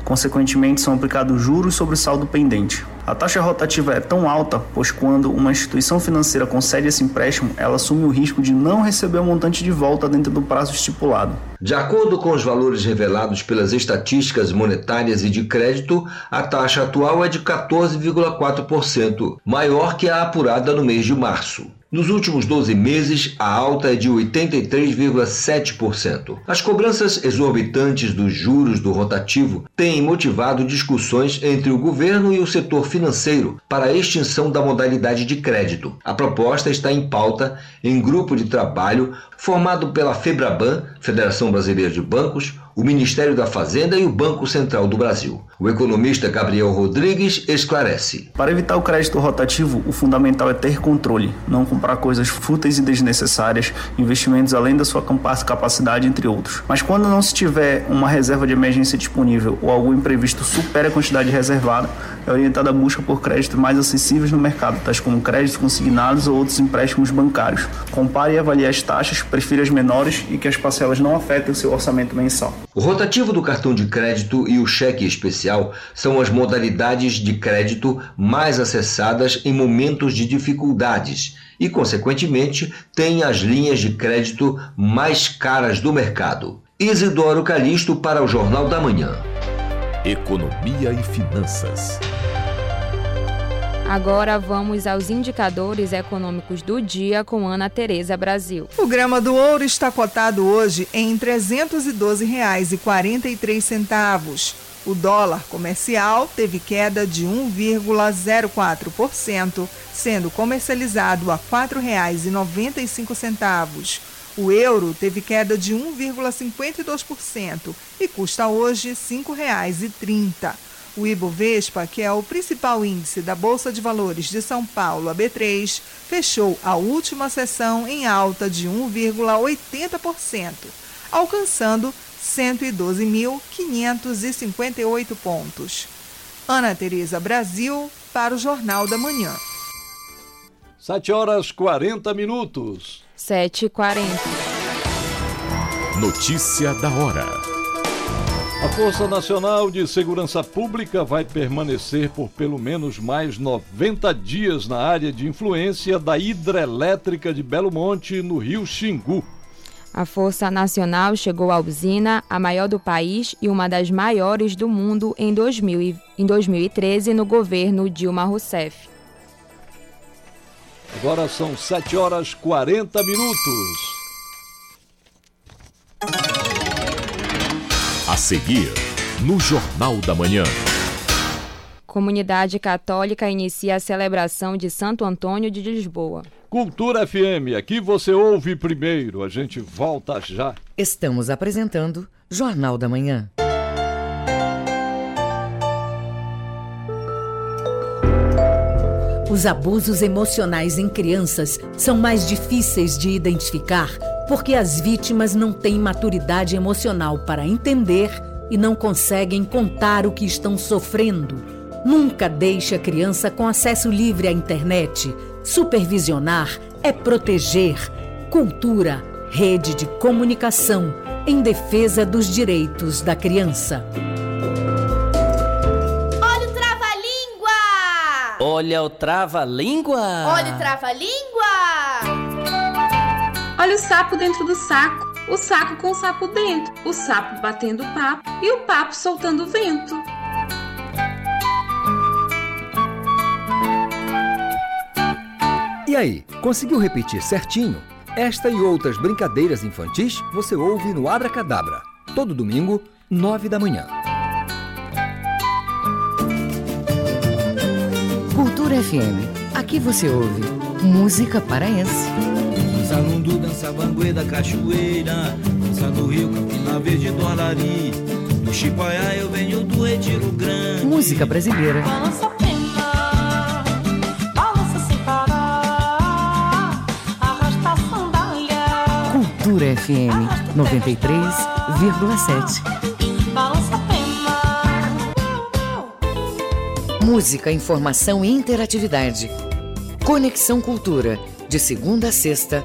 Consequentemente, são aplicados juros sobre o saldo pendente. A taxa rotativa é tão alta, pois quando uma instituição financeira concede esse empréstimo, ela assume o risco de não receber o montante de volta dentro do prazo estipulado. De acordo com os valores revelados pelas estatísticas monetárias e de crédito, a taxa atual é de 14,4%, maior que a apurada no mês de março. Nos últimos 12 meses, a alta é de 83,7%. As cobranças exorbitantes dos juros do rotativo têm motivado discussões entre o governo e o setor financeiro para a extinção da modalidade de crédito. A proposta está em pauta em grupo de trabalho formado pela FEBRABAN, Federação Brasileira de Bancos, o Ministério da Fazenda e o Banco Central do Brasil. O economista Gabriel Rodrigues esclarece. Para evitar o crédito rotativo, o fundamental é ter controle, não comprar coisas fúteis e desnecessárias, investimentos além da sua capacidade, entre outros. Mas quando não se tiver uma reserva de emergência disponível ou algum imprevisto supera a quantidade reservada, é orientada a busca por créditos mais acessíveis no mercado, tais como créditos consignados ou outros empréstimos bancários. Compare e avalie as taxas, prefira as menores e que as parcelas não afetem o seu orçamento mensal. O rotativo do cartão de crédito e o cheque especial são as modalidades de crédito mais acessadas em momentos de dificuldades e, consequentemente, têm as linhas de crédito mais caras do mercado. Isidoro Calixto para o Jornal da Manhã. Economia e Finanças. Agora vamos aos indicadores econômicos do dia com Ana Tereza Brasil. O grama do ouro está cotado hoje em R$ 312,43. O dólar comercial teve queda de 1,04%, sendo comercializado a R$ 4,95. O euro teve queda de 1,52% e custa hoje R$ 5,30. O Ibovespa, que é o principal índice da Bolsa de Valores de São Paulo, a B3, fechou a última sessão em alta de 1,80%, alcançando 112.558 pontos. Ana Tereza Brasil, para o Jornal da Manhã. 7 horas 40 minutos. 7h40. Notícia da hora. A Força Nacional de Segurança Pública vai permanecer por pelo menos mais 90 dias na área de influência da hidrelétrica de Belo Monte, no rio Xingu. A Força Nacional chegou à usina, a maior do país e uma das maiores do mundo, em, 2000, em 2013, no governo Dilma Rousseff. Agora são 7 horas 40 minutos. A seguir, no Jornal da Manhã. Comunidade Católica inicia a celebração de Santo Antônio de Lisboa. Cultura FM, aqui você ouve primeiro, a gente volta já. Estamos apresentando Jornal da Manhã. Os abusos emocionais em crianças são mais difíceis de identificar porque as vítimas não têm maturidade emocional para entender e não conseguem contar o que estão sofrendo. Nunca deixe a criança com acesso livre à internet. Supervisionar é proteger. Cultura, rede de comunicação em defesa dos direitos da criança. Olha o trava-língua! Olha o trava-língua! Olha o trava-língua! Olha o sapo dentro do saco, o saco com o sapo dentro, o sapo batendo papo e o papo soltando vento. E aí, conseguiu repetir certinho? Esta e outras brincadeiras infantis você ouve no Abra Cadabra, todo domingo, nove da manhã. Cultura FM. Aqui você ouve música paraense. Dança lundu, dança banguê da cachoeira Dança do rio, Campina Verde do Alari Do Chipaiá eu venho do Retiro Grande. Música brasileira. Balança pena, balança sem parar. Arrasta a sandália. Cultura FM 93,7 Balança pena Música, informação e interatividade. Conexão Cultura de segunda a sexta,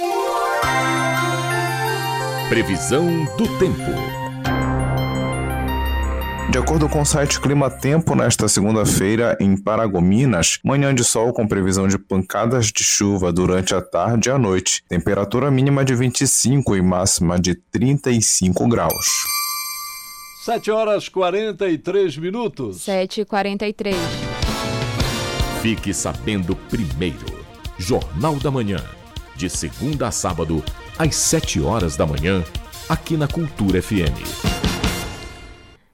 Previsão do tempo. De acordo com o site Clima Tempo, nesta segunda-feira, em Paragominas, manhã de sol com previsão de pancadas de chuva durante a tarde e a noite. Temperatura mínima de 25 e máxima de 35 graus. 7 horas 43 minutos. 7 e 43 Fique sabendo primeiro. Jornal da Manhã. De segunda a sábado, às 7 horas da manhã, aqui na Cultura FM.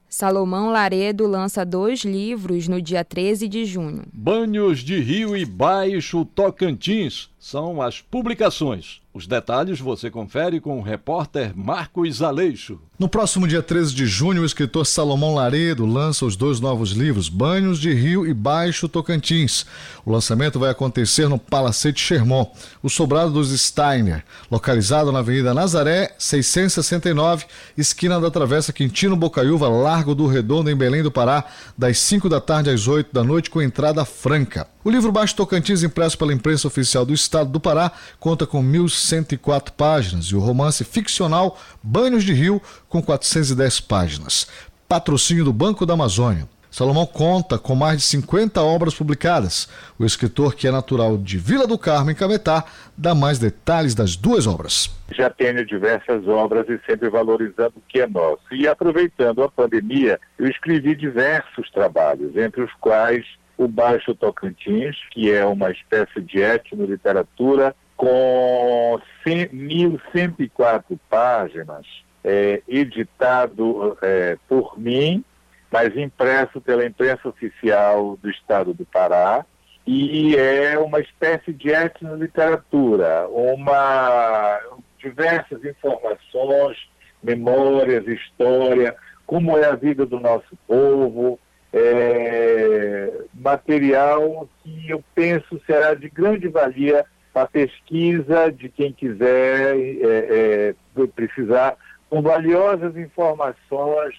Salomão Laredo lança dois livros no dia 13 de junho. Banhos de Rio e Baixo Tocantins são as publicações. Os detalhes você confere com o repórter Marcos Aleixo. No próximo dia 13 de junho, o escritor Salomão Laredo lança os dois novos livros, Banhos de Rio e Baixo Tocantins. O lançamento vai acontecer no Palacete Sherman, o sobrado dos Steiner, localizado na Avenida Nazaré, 669, esquina da Travessa Quintino Bocaiúva, Largo do Redondo, em Belém do Pará, das 5 da tarde às 8 da noite, com entrada franca. O livro Baixo Tocantins, impresso pela imprensa oficial do Estado do Pará, conta com 1.104 páginas e o romance ficcional Banhos de Rio, com 410 páginas. Patrocínio do Banco da Amazônia. Salomão conta com mais de 50 obras publicadas. O escritor, que é natural de Vila do Carmo, em Cametá, dá mais detalhes das duas obras. Já tenho diversas obras e sempre valorizando o que é nosso. E aproveitando a pandemia, eu escrevi diversos trabalhos, entre os quais o Baixo Tocantins, que é uma espécie de etno-literatura com 1.104 páginas, é, editado é, por mim, mas impresso pela imprensa oficial do Estado do Pará, e é uma espécie de etno-literatura, uma, diversas informações, memórias, história, como é a vida do nosso povo, é, material que eu penso será de grande valia para a pesquisa de quem quiser é, é, precisar, com valiosas informações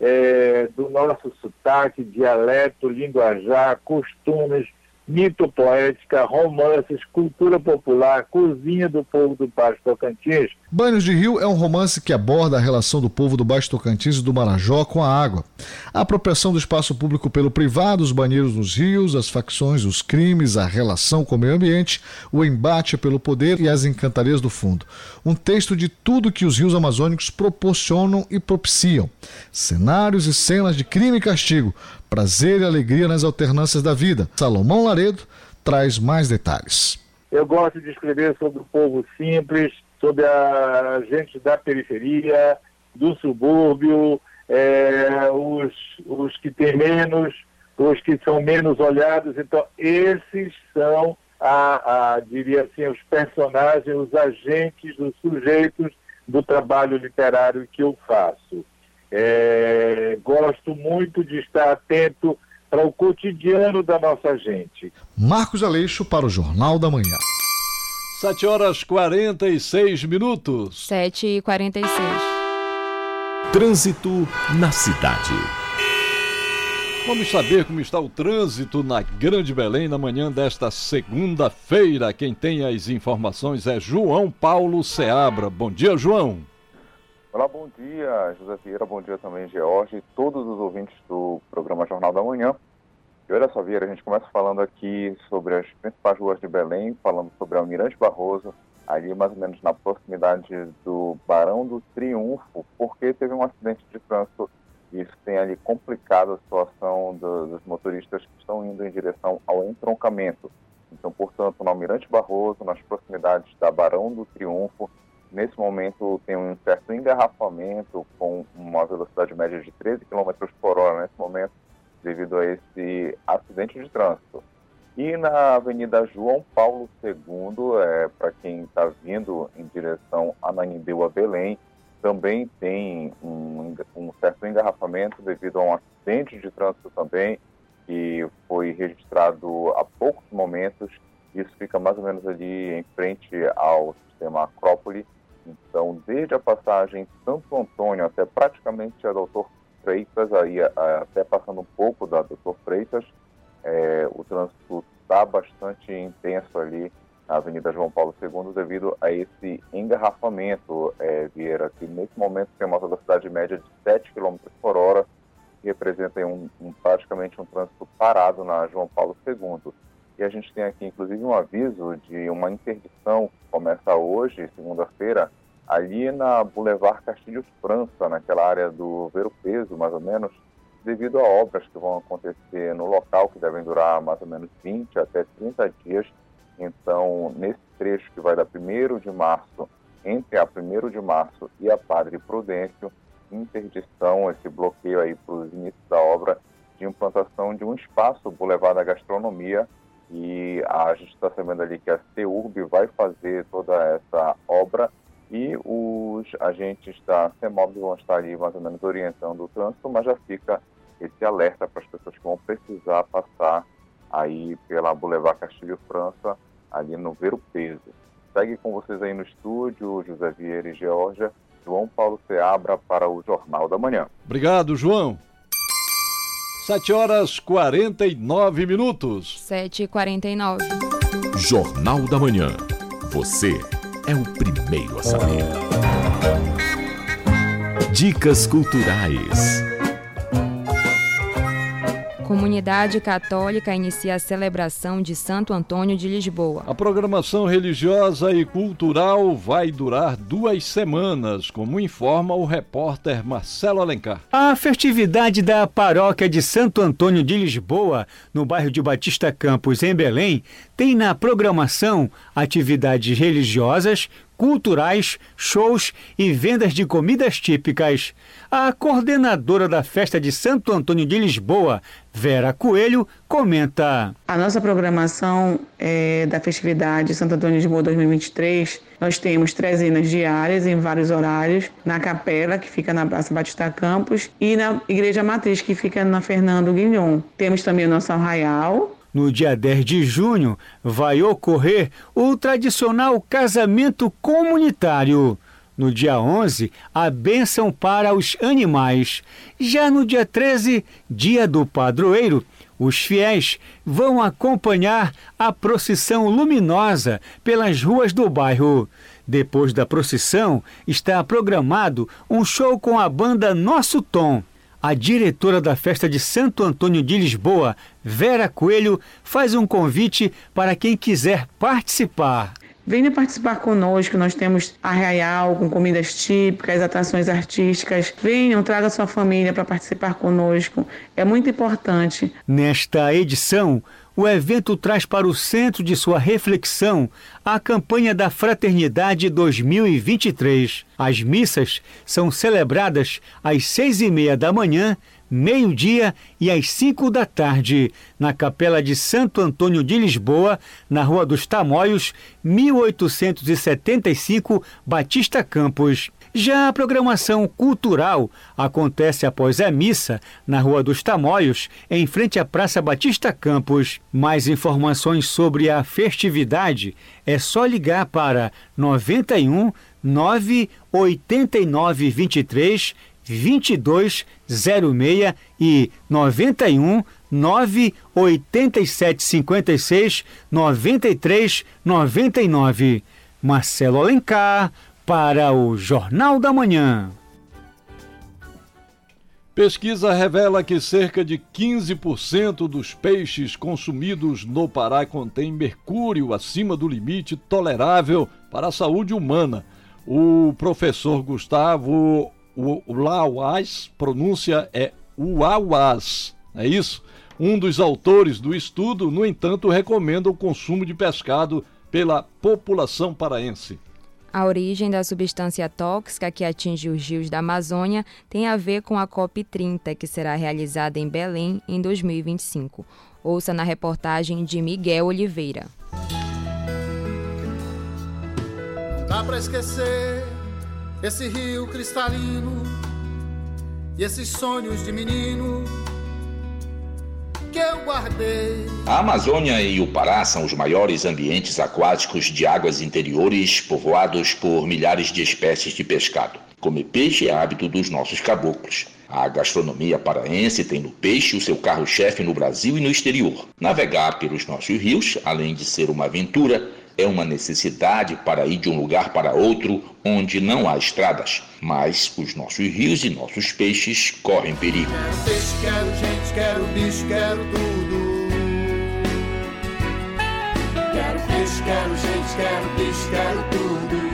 é, do nosso sotaque, dialeto, linguajar, costumes, mito poética, romances, cultura popular, cozinha do povo do Baixo Tocantins. Banhos de Rio é um romance que aborda a relação do povo do Baixo Tocantins e do Marajó com a água. A apropriação do espaço público pelo privado, os banheiros nos rios, as facções, os crimes, a relação com o meio ambiente, o embate pelo poder e as encantarias do fundo. Um texto de tudo que os rios amazônicos proporcionam e propiciam. Cenários e cenas de crime e castigo, prazer e alegria nas alternâncias da vida. Salomão Laredo traz mais detalhes. Eu gosto de escrever sobre o povo simples, sobre a gente da periferia, do subúrbio, é, os, os que têm menos, os que são menos olhados. Então, esses são, a, a, diria assim, os personagens, os agentes, os sujeitos do trabalho literário que eu faço. É, gosto muito de estar atento para o cotidiano da nossa gente. Marcos Aleixo para o Jornal da Manhã. 7 horas 46 minutos. 7 e 46. Trânsito na cidade. Vamos saber como está o trânsito na Grande Belém na manhã desta segunda-feira. Quem tem as informações é João Paulo Seabra. Bom dia, João. Olá, bom dia, José Vieira, bom dia também, George, e todos os ouvintes do programa Jornal da Manhã. E olha só, Vieira, a gente começa falando aqui sobre as principais ruas de Belém, falando sobre Almirante Barroso, ali mais ou menos na proximidade do Barão do Triunfo, porque teve um acidente de trânsito e isso tem ali complicado a situação do, dos motoristas que estão indo em direção ao entroncamento. Então, portanto, no Almirante Barroso, nas proximidades da Barão do Triunfo, Nesse momento tem um certo engarrafamento com uma velocidade média de 13 km por hora nesse momento, devido a esse acidente de trânsito. E na Avenida João Paulo II, é, para quem está vindo em direção a Nanindeu a Belém, também tem um, um, certo engarrafamento devido a um acidente de trânsito também, que foi registrado há poucos momentos. Isso fica mais ou menos ali em frente ao sistema Acrópole, então, desde a passagem Santo Antônio até praticamente a Doutor Freitas, aí até passando um pouco da Doutor Freitas, é, o trânsito está bastante intenso ali na Avenida João Paulo II devido a esse engarrafamento, é, Vieira, que nesse momento tem uma velocidade média de 7 km por hora, que representa um, um, praticamente um trânsito parado na João Paulo II. E a gente tem aqui, inclusive, um aviso de uma interdição que começa hoje, segunda-feira, ali na Boulevard Castilhos França, naquela área do Ver o Peso, mais ou menos, devido a obras que vão acontecer no local, que devem durar mais ou menos 20 até 30 dias. Então, nesse trecho que vai da 1 de março, entre a 1 de março e a Padre Prudêncio, interdição, esse bloqueio aí para os inícios da obra de implantação de um espaço Boulevard da Gastronomia e a gente está sabendo ali que a CEURB vai fazer toda essa obra e os agentes da CEMOB vão estar ali mais ou menos orientando o trânsito, mas já fica esse alerta para as pessoas que vão precisar passar aí pela Boulevard Castilho França, ali no Ver o Peso. Segue com vocês aí no estúdio, José Vieira e Georgia, João Paulo Seabra para o Jornal da Manhã. Obrigado, João. 7 horas 49 minutos. 7 e 49 Jornal da Manhã. Você é o primeiro a saber. Dicas culturais. Comunidade Católica inicia a celebração de Santo Antônio de Lisboa. A programação religiosa e cultural vai durar duas semanas, como informa o repórter Marcelo Alencar. A festividade da paróquia de Santo Antônio de Lisboa, no bairro de Batista Campos, em Belém, tem na programação atividades religiosas, culturais, shows e vendas de comidas típicas. A coordenadora da festa de Santo Antônio de Lisboa, Vera Coelho, comenta. A nossa programação é, da festividade Santo Antônio de Lisboa 2023, nós temos trezenas diárias em vários horários, na capela, que fica na Praça Batista Campos, e na Igreja Matriz, que fica na Fernando Guilhom. Temos também o nosso arraial, no dia 10 de junho, vai ocorrer o tradicional casamento comunitário. No dia 11, a bênção para os animais. Já no dia 13, dia do padroeiro, os fiéis vão acompanhar a procissão luminosa pelas ruas do bairro. Depois da procissão, está programado um show com a banda Nosso Tom. A diretora da festa de Santo Antônio de Lisboa, Vera Coelho, faz um convite para quem quiser participar. Venha participar conosco, nós temos arraial com comidas típicas, atrações artísticas. Venham, traga sua família para participar conosco. É muito importante. Nesta edição, o evento traz para o centro de sua reflexão a campanha da Fraternidade 2023. As missas são celebradas às seis e meia da manhã, meio-dia e às cinco da tarde, na Capela de Santo Antônio de Lisboa, na Rua dos Tamoios, 1875, Batista Campos. Já a programação cultural acontece após a missa na Rua dos Tamoios, em frente à Praça Batista Campos. Mais informações sobre a festividade é só ligar para 91 989 23 2206 e 91 987 56 93 99. Marcelo Alencar para o Jornal da Manhã. Pesquisa revela que cerca de 15% dos peixes consumidos no Pará contém mercúrio acima do limite tolerável para a saúde humana. O professor Gustavo Lauaz, pronúncia é Uauaz, é isso? Um dos autores do estudo, no entanto, recomenda o consumo de pescado pela população paraense. A origem da substância tóxica que atinge os rios da Amazônia tem a ver com a COP30, que será realizada em Belém em 2025. Ouça na reportagem de Miguel Oliveira. Dá pra esquecer esse rio cristalino e esses sonhos de menino que eu guardei. A Amazônia e o Pará são os maiores ambientes aquáticos de águas interiores povoados por milhares de espécies de pescado. Comer peixe é hábito dos nossos caboclos. A gastronomia paraense tem no peixe o seu carro-chefe no Brasil e no exterior. Navegar pelos nossos rios, além de ser uma aventura, é uma necessidade para ir de um lugar para outro onde não há estradas. Mas os nossos rios e nossos peixes correm perigo. Quero peixe, quero gente, quero bicho, quero tudo. Quero peixe, quero gente, quero bicho, quero tudo.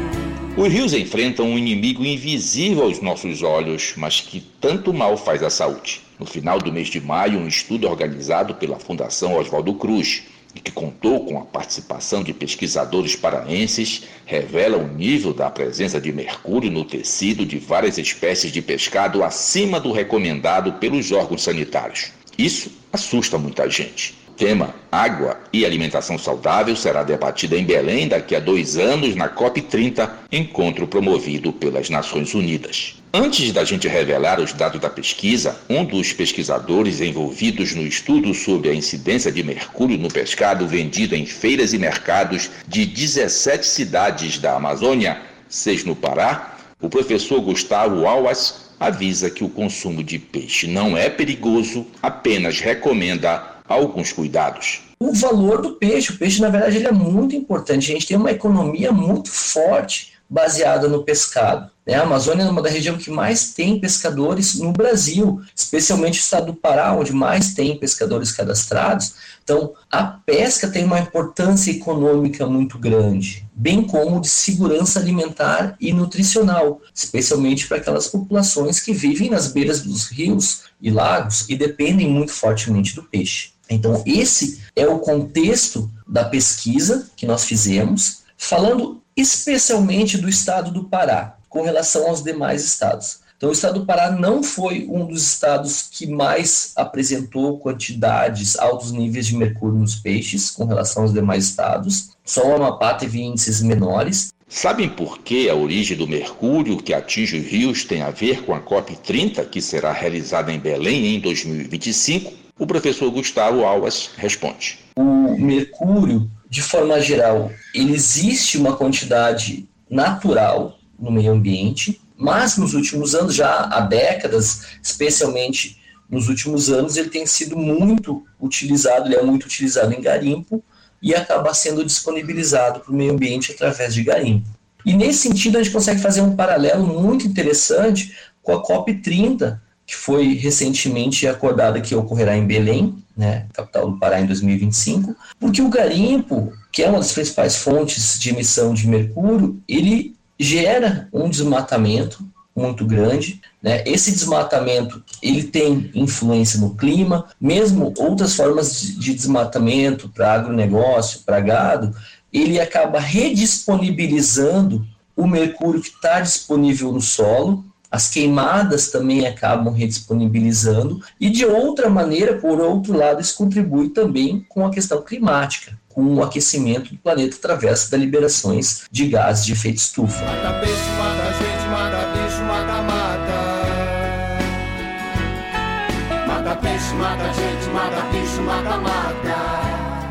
Os rios enfrentam um inimigo invisível aos nossos olhos, mas que tanto mal faz à saúde. No final do mês de maio, um estudo organizado pela Fundação Oswaldo Cruz e que contou com a participação de pesquisadores paraenses, revela o nível da presença de mercúrio no tecido de várias espécies de pescado acima do recomendado pelos órgãos sanitários. Isso assusta muita gente. Tema Água e Alimentação Saudável será debatida em Belém daqui a dois anos na COP30, encontro promovido pelas Nações Unidas. Antes da gente revelar os dados da pesquisa, um dos pesquisadores envolvidos no estudo sobre a incidência de mercúrio no pescado vendido em feiras e mercados de 17 cidades da Amazônia, seis no Pará, o professor Gustavo Alwas avisa que o consumo de peixe não é perigoso, apenas recomenda alguns cuidados. O valor do peixe, o peixe na verdade ele é muito importante. A gente tem uma economia muito forte baseada no pescado. Né? A Amazônia é uma da região que mais tem pescadores no Brasil, especialmente o estado do Pará, onde mais tem pescadores cadastrados. Então, a pesca tem uma importância econômica muito grande, bem como de segurança alimentar e nutricional, especialmente para aquelas populações que vivem nas beiras dos rios e lagos e dependem muito fortemente do peixe. Então, esse é o contexto da pesquisa que nós fizemos, falando especialmente do estado do Pará, com relação aos demais estados. Então, o estado do Pará não foi um dos estados que mais apresentou quantidades, altos níveis de mercúrio nos peixes, com relação aos demais estados. Só o Amapá teve índices menores. Sabem por que a origem do mercúrio que atinge os rios tem a ver com a COP30, que será realizada em Belém em 2025? O professor Gustavo Alves responde. O mercúrio, de forma geral, ele existe uma quantidade natural no meio ambiente, mas nos últimos anos, já há décadas, especialmente nos últimos anos, ele tem sido muito utilizado, ele é muito utilizado em garimpo e acaba sendo disponibilizado para o meio ambiente através de garimpo. E nesse sentido, a gente consegue fazer um paralelo muito interessante com a COP30, que foi recentemente acordada que ocorrerá em Belém, né, capital do Pará, em 2025, porque o garimpo, que é uma das principais fontes de emissão de mercúrio, ele gera um desmatamento muito grande. Né? Esse desmatamento ele tem influência no clima, mesmo outras formas de desmatamento para agronegócio, para gado, ele acaba redisponibilizando o mercúrio que está disponível no solo. As queimadas também acabam redisponibilizando, e de outra maneira, por outro lado, isso contribui também com a questão climática com o aquecimento do planeta através das liberações de gases de efeito estufa.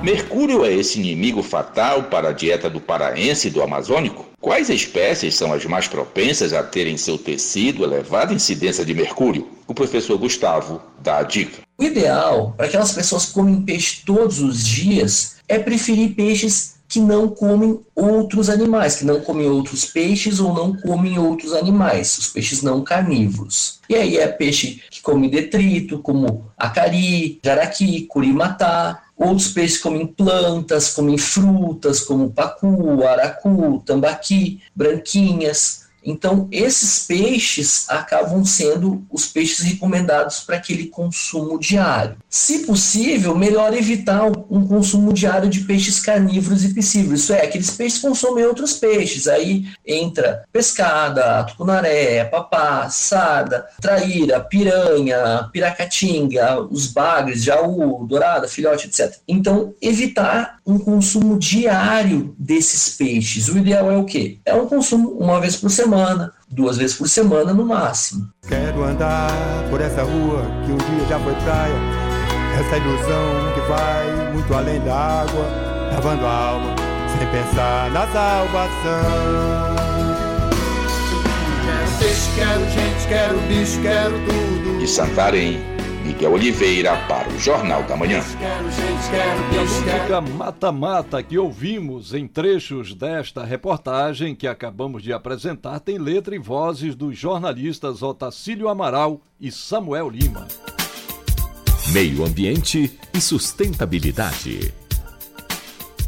Mercúrio é esse inimigo fatal para a dieta do paraense e do amazônico? Quais espécies são as mais propensas a terem seu tecido elevada incidência de mercúrio? O professor Gustavo dá a dica. O ideal para aquelas pessoas que comem peixe todos os dias é preferir peixes que não comem outros animais, que não comem outros peixes ou não comem outros animais, os peixes não carnívoros. E aí é peixe que come detrito, como acari, jaraqui, curimatá. Outros peixes comem plantas, comem frutas, como pacu, aracu, tambaqui, branquinhas. Então, esses peixes acabam sendo os peixes recomendados para aquele consumo diário. Se possível, melhor evitar um consumo diário de peixes carnívoros e piscívoros. Isso é, aqueles peixes consomem outros peixes. Aí entra pescada, tucunaré, papá, sarda, traíra, piranha, piracatinga, os bagres, jaú, dourada, filhote, etc. Então, evitar um consumo diário desses peixes. O ideal é o quê? É um consumo uma vez por semana duas vezes por semana no máximo. Quero andar por essa rua que um dia já foi praia, essa ilusão que vai muito além da água, lavando a alma sem pensar na salvação. Quero peixe, quero gente, quero bicho, quero tudo. De Santarém, Miguel Oliveira para o Jornal da Manhã. E a música Mata Mata que ouvimos em trechos desta reportagem que acabamos de apresentar tem letra e vozes dos jornalistas Otacílio Amaral e Samuel Lima. Meio Ambiente e Sustentabilidade.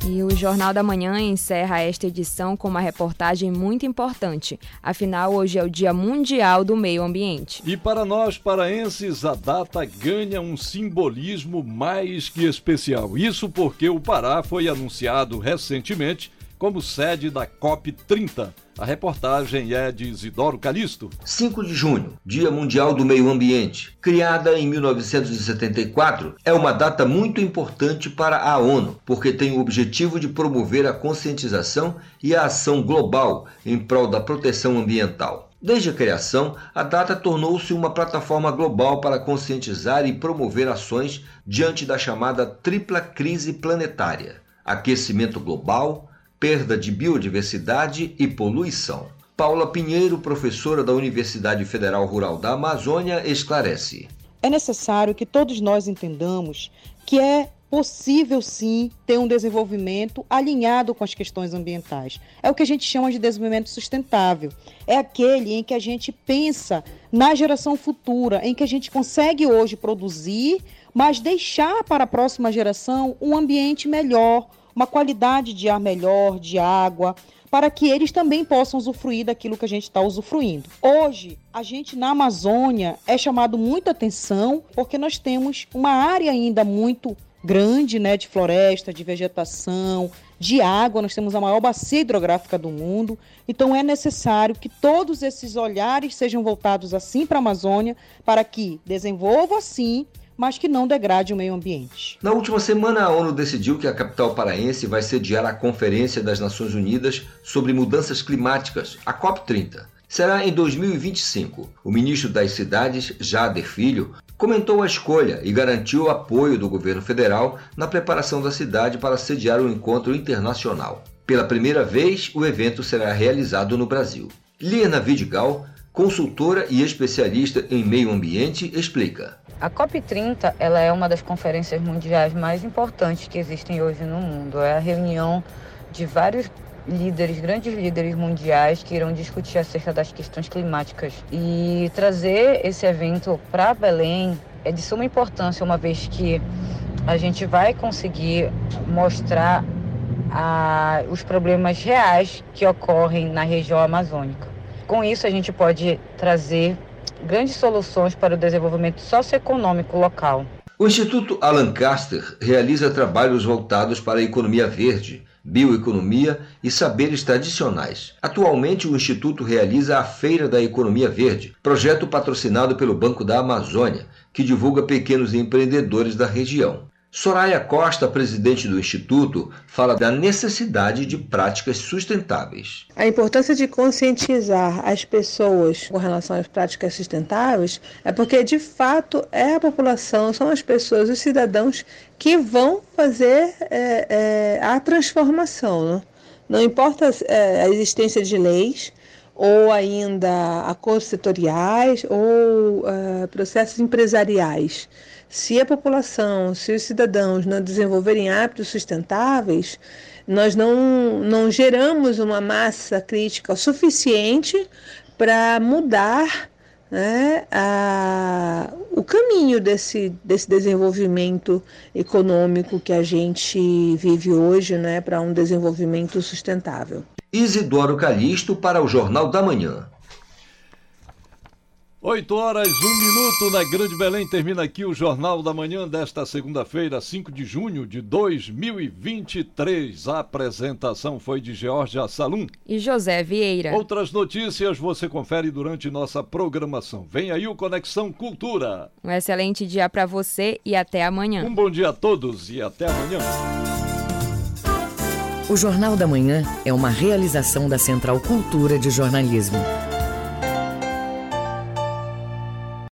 E o Jornal da Manhã encerra esta edição com uma reportagem muito importante. Afinal, hoje é o Dia Mundial do Meio Ambiente. E para nós paraenses, a data ganha um simbolismo mais que especial. Isso porque o Pará foi anunciado recentemente como sede da COP30. A reportagem é de Isidoro Calixto. 5 de junho, Dia Mundial do Meio Ambiente. Criada em 1974, é uma data muito importante para a ONU, porque tem o objetivo de promover a conscientização e a ação global em prol da proteção ambiental. Desde a criação, a data tornou-se uma plataforma global para conscientizar e promover ações diante da chamada tripla crise planetária: aquecimento global, perda de biodiversidade e poluição. Paula Pinheiro, professora da Universidade Federal Rural da Amazônia, esclarece. É necessário que todos nós entendamos que é possível sim ter um desenvolvimento alinhado com as questões ambientais. É o que a gente chama de desenvolvimento sustentável. É aquele em que a gente pensa na geração futura, em que a gente consegue hoje produzir, mas deixar para a próxima geração um ambiente melhor, uma qualidade de ar melhor, de água, para que eles também possam usufruir daquilo que a gente está usufruindo. Hoje, a gente na Amazônia é chamado muita atenção porque nós temos uma área ainda muito grande, né, de floresta, de vegetação, de água. Nós temos a maior bacia hidrográfica do mundo. Então é necessário que todos esses olhares sejam voltados assim para a Amazônia, para que desenvolva assim mas que não degrade o meio ambiente. Na última semana, a ONU decidiu que a capital paraense vai sediar a Conferência das Nações Unidas sobre Mudanças Climáticas, a COP30. Será em 2025. O ministro das Cidades, Jader Filho, comentou a escolha e garantiu o apoio do governo federal na preparação da cidade para sediar o encontro internacional. Pela primeira vez, o evento será realizado no Brasil. Liana Vidigal, consultora e especialista em meio ambiente, explica. A COP30 ela é uma das conferências mundiais mais importantes que existem hoje no mundo. É a reunião de vários líderes, grandes líderes mundiais que irão discutir acerca das questões climáticas. E trazer esse evento para Belém é de suma importância, uma vez que a gente vai conseguir mostrar a, os problemas reais que ocorrem na região amazônica. Com isso, a gente pode trazer grandes soluções para o desenvolvimento socioeconômico local. O Instituto Alan Caster realiza trabalhos voltados para a economia verde, bioeconomia e saberes tradicionais. Atualmente, o Instituto realiza a Feira da Economia Verde, projeto patrocinado pelo Banco da Amazônia, que divulga pequenos empreendedores da região. Soraya Costa, presidente do Instituto, fala da necessidade de práticas sustentáveis. A importância de conscientizar as pessoas com relação às práticas sustentáveis é porque, de fato, é a população, são as pessoas, os cidadãos que vão fazer é, é, a transformação. Né? Não importa é, a existência de leis ou ainda acordos setoriais ou uh, processos empresariais. Se a população, se os cidadãos não desenvolverem hábitos sustentáveis, nós não, não geramos uma massa crítica suficiente para mudar né, a, o caminho desse, desse desenvolvimento econômico que a gente vive hoje né, para um desenvolvimento sustentável. Isidoro Calixto para o Jornal da Manhã. 8 horas, 1 minuto na Grande Belém. Termina aqui o Jornal da Manhã desta segunda-feira, 5 de junho de 2023. A apresentação foi de Georgia Salum e José Vieira. Outras notícias você confere durante nossa programação. Vem aí o Conexão Cultura. Um excelente dia para você e até amanhã. Um bom dia a todos e até amanhã. O Jornal da Manhã é uma realização da Central Cultura de Jornalismo.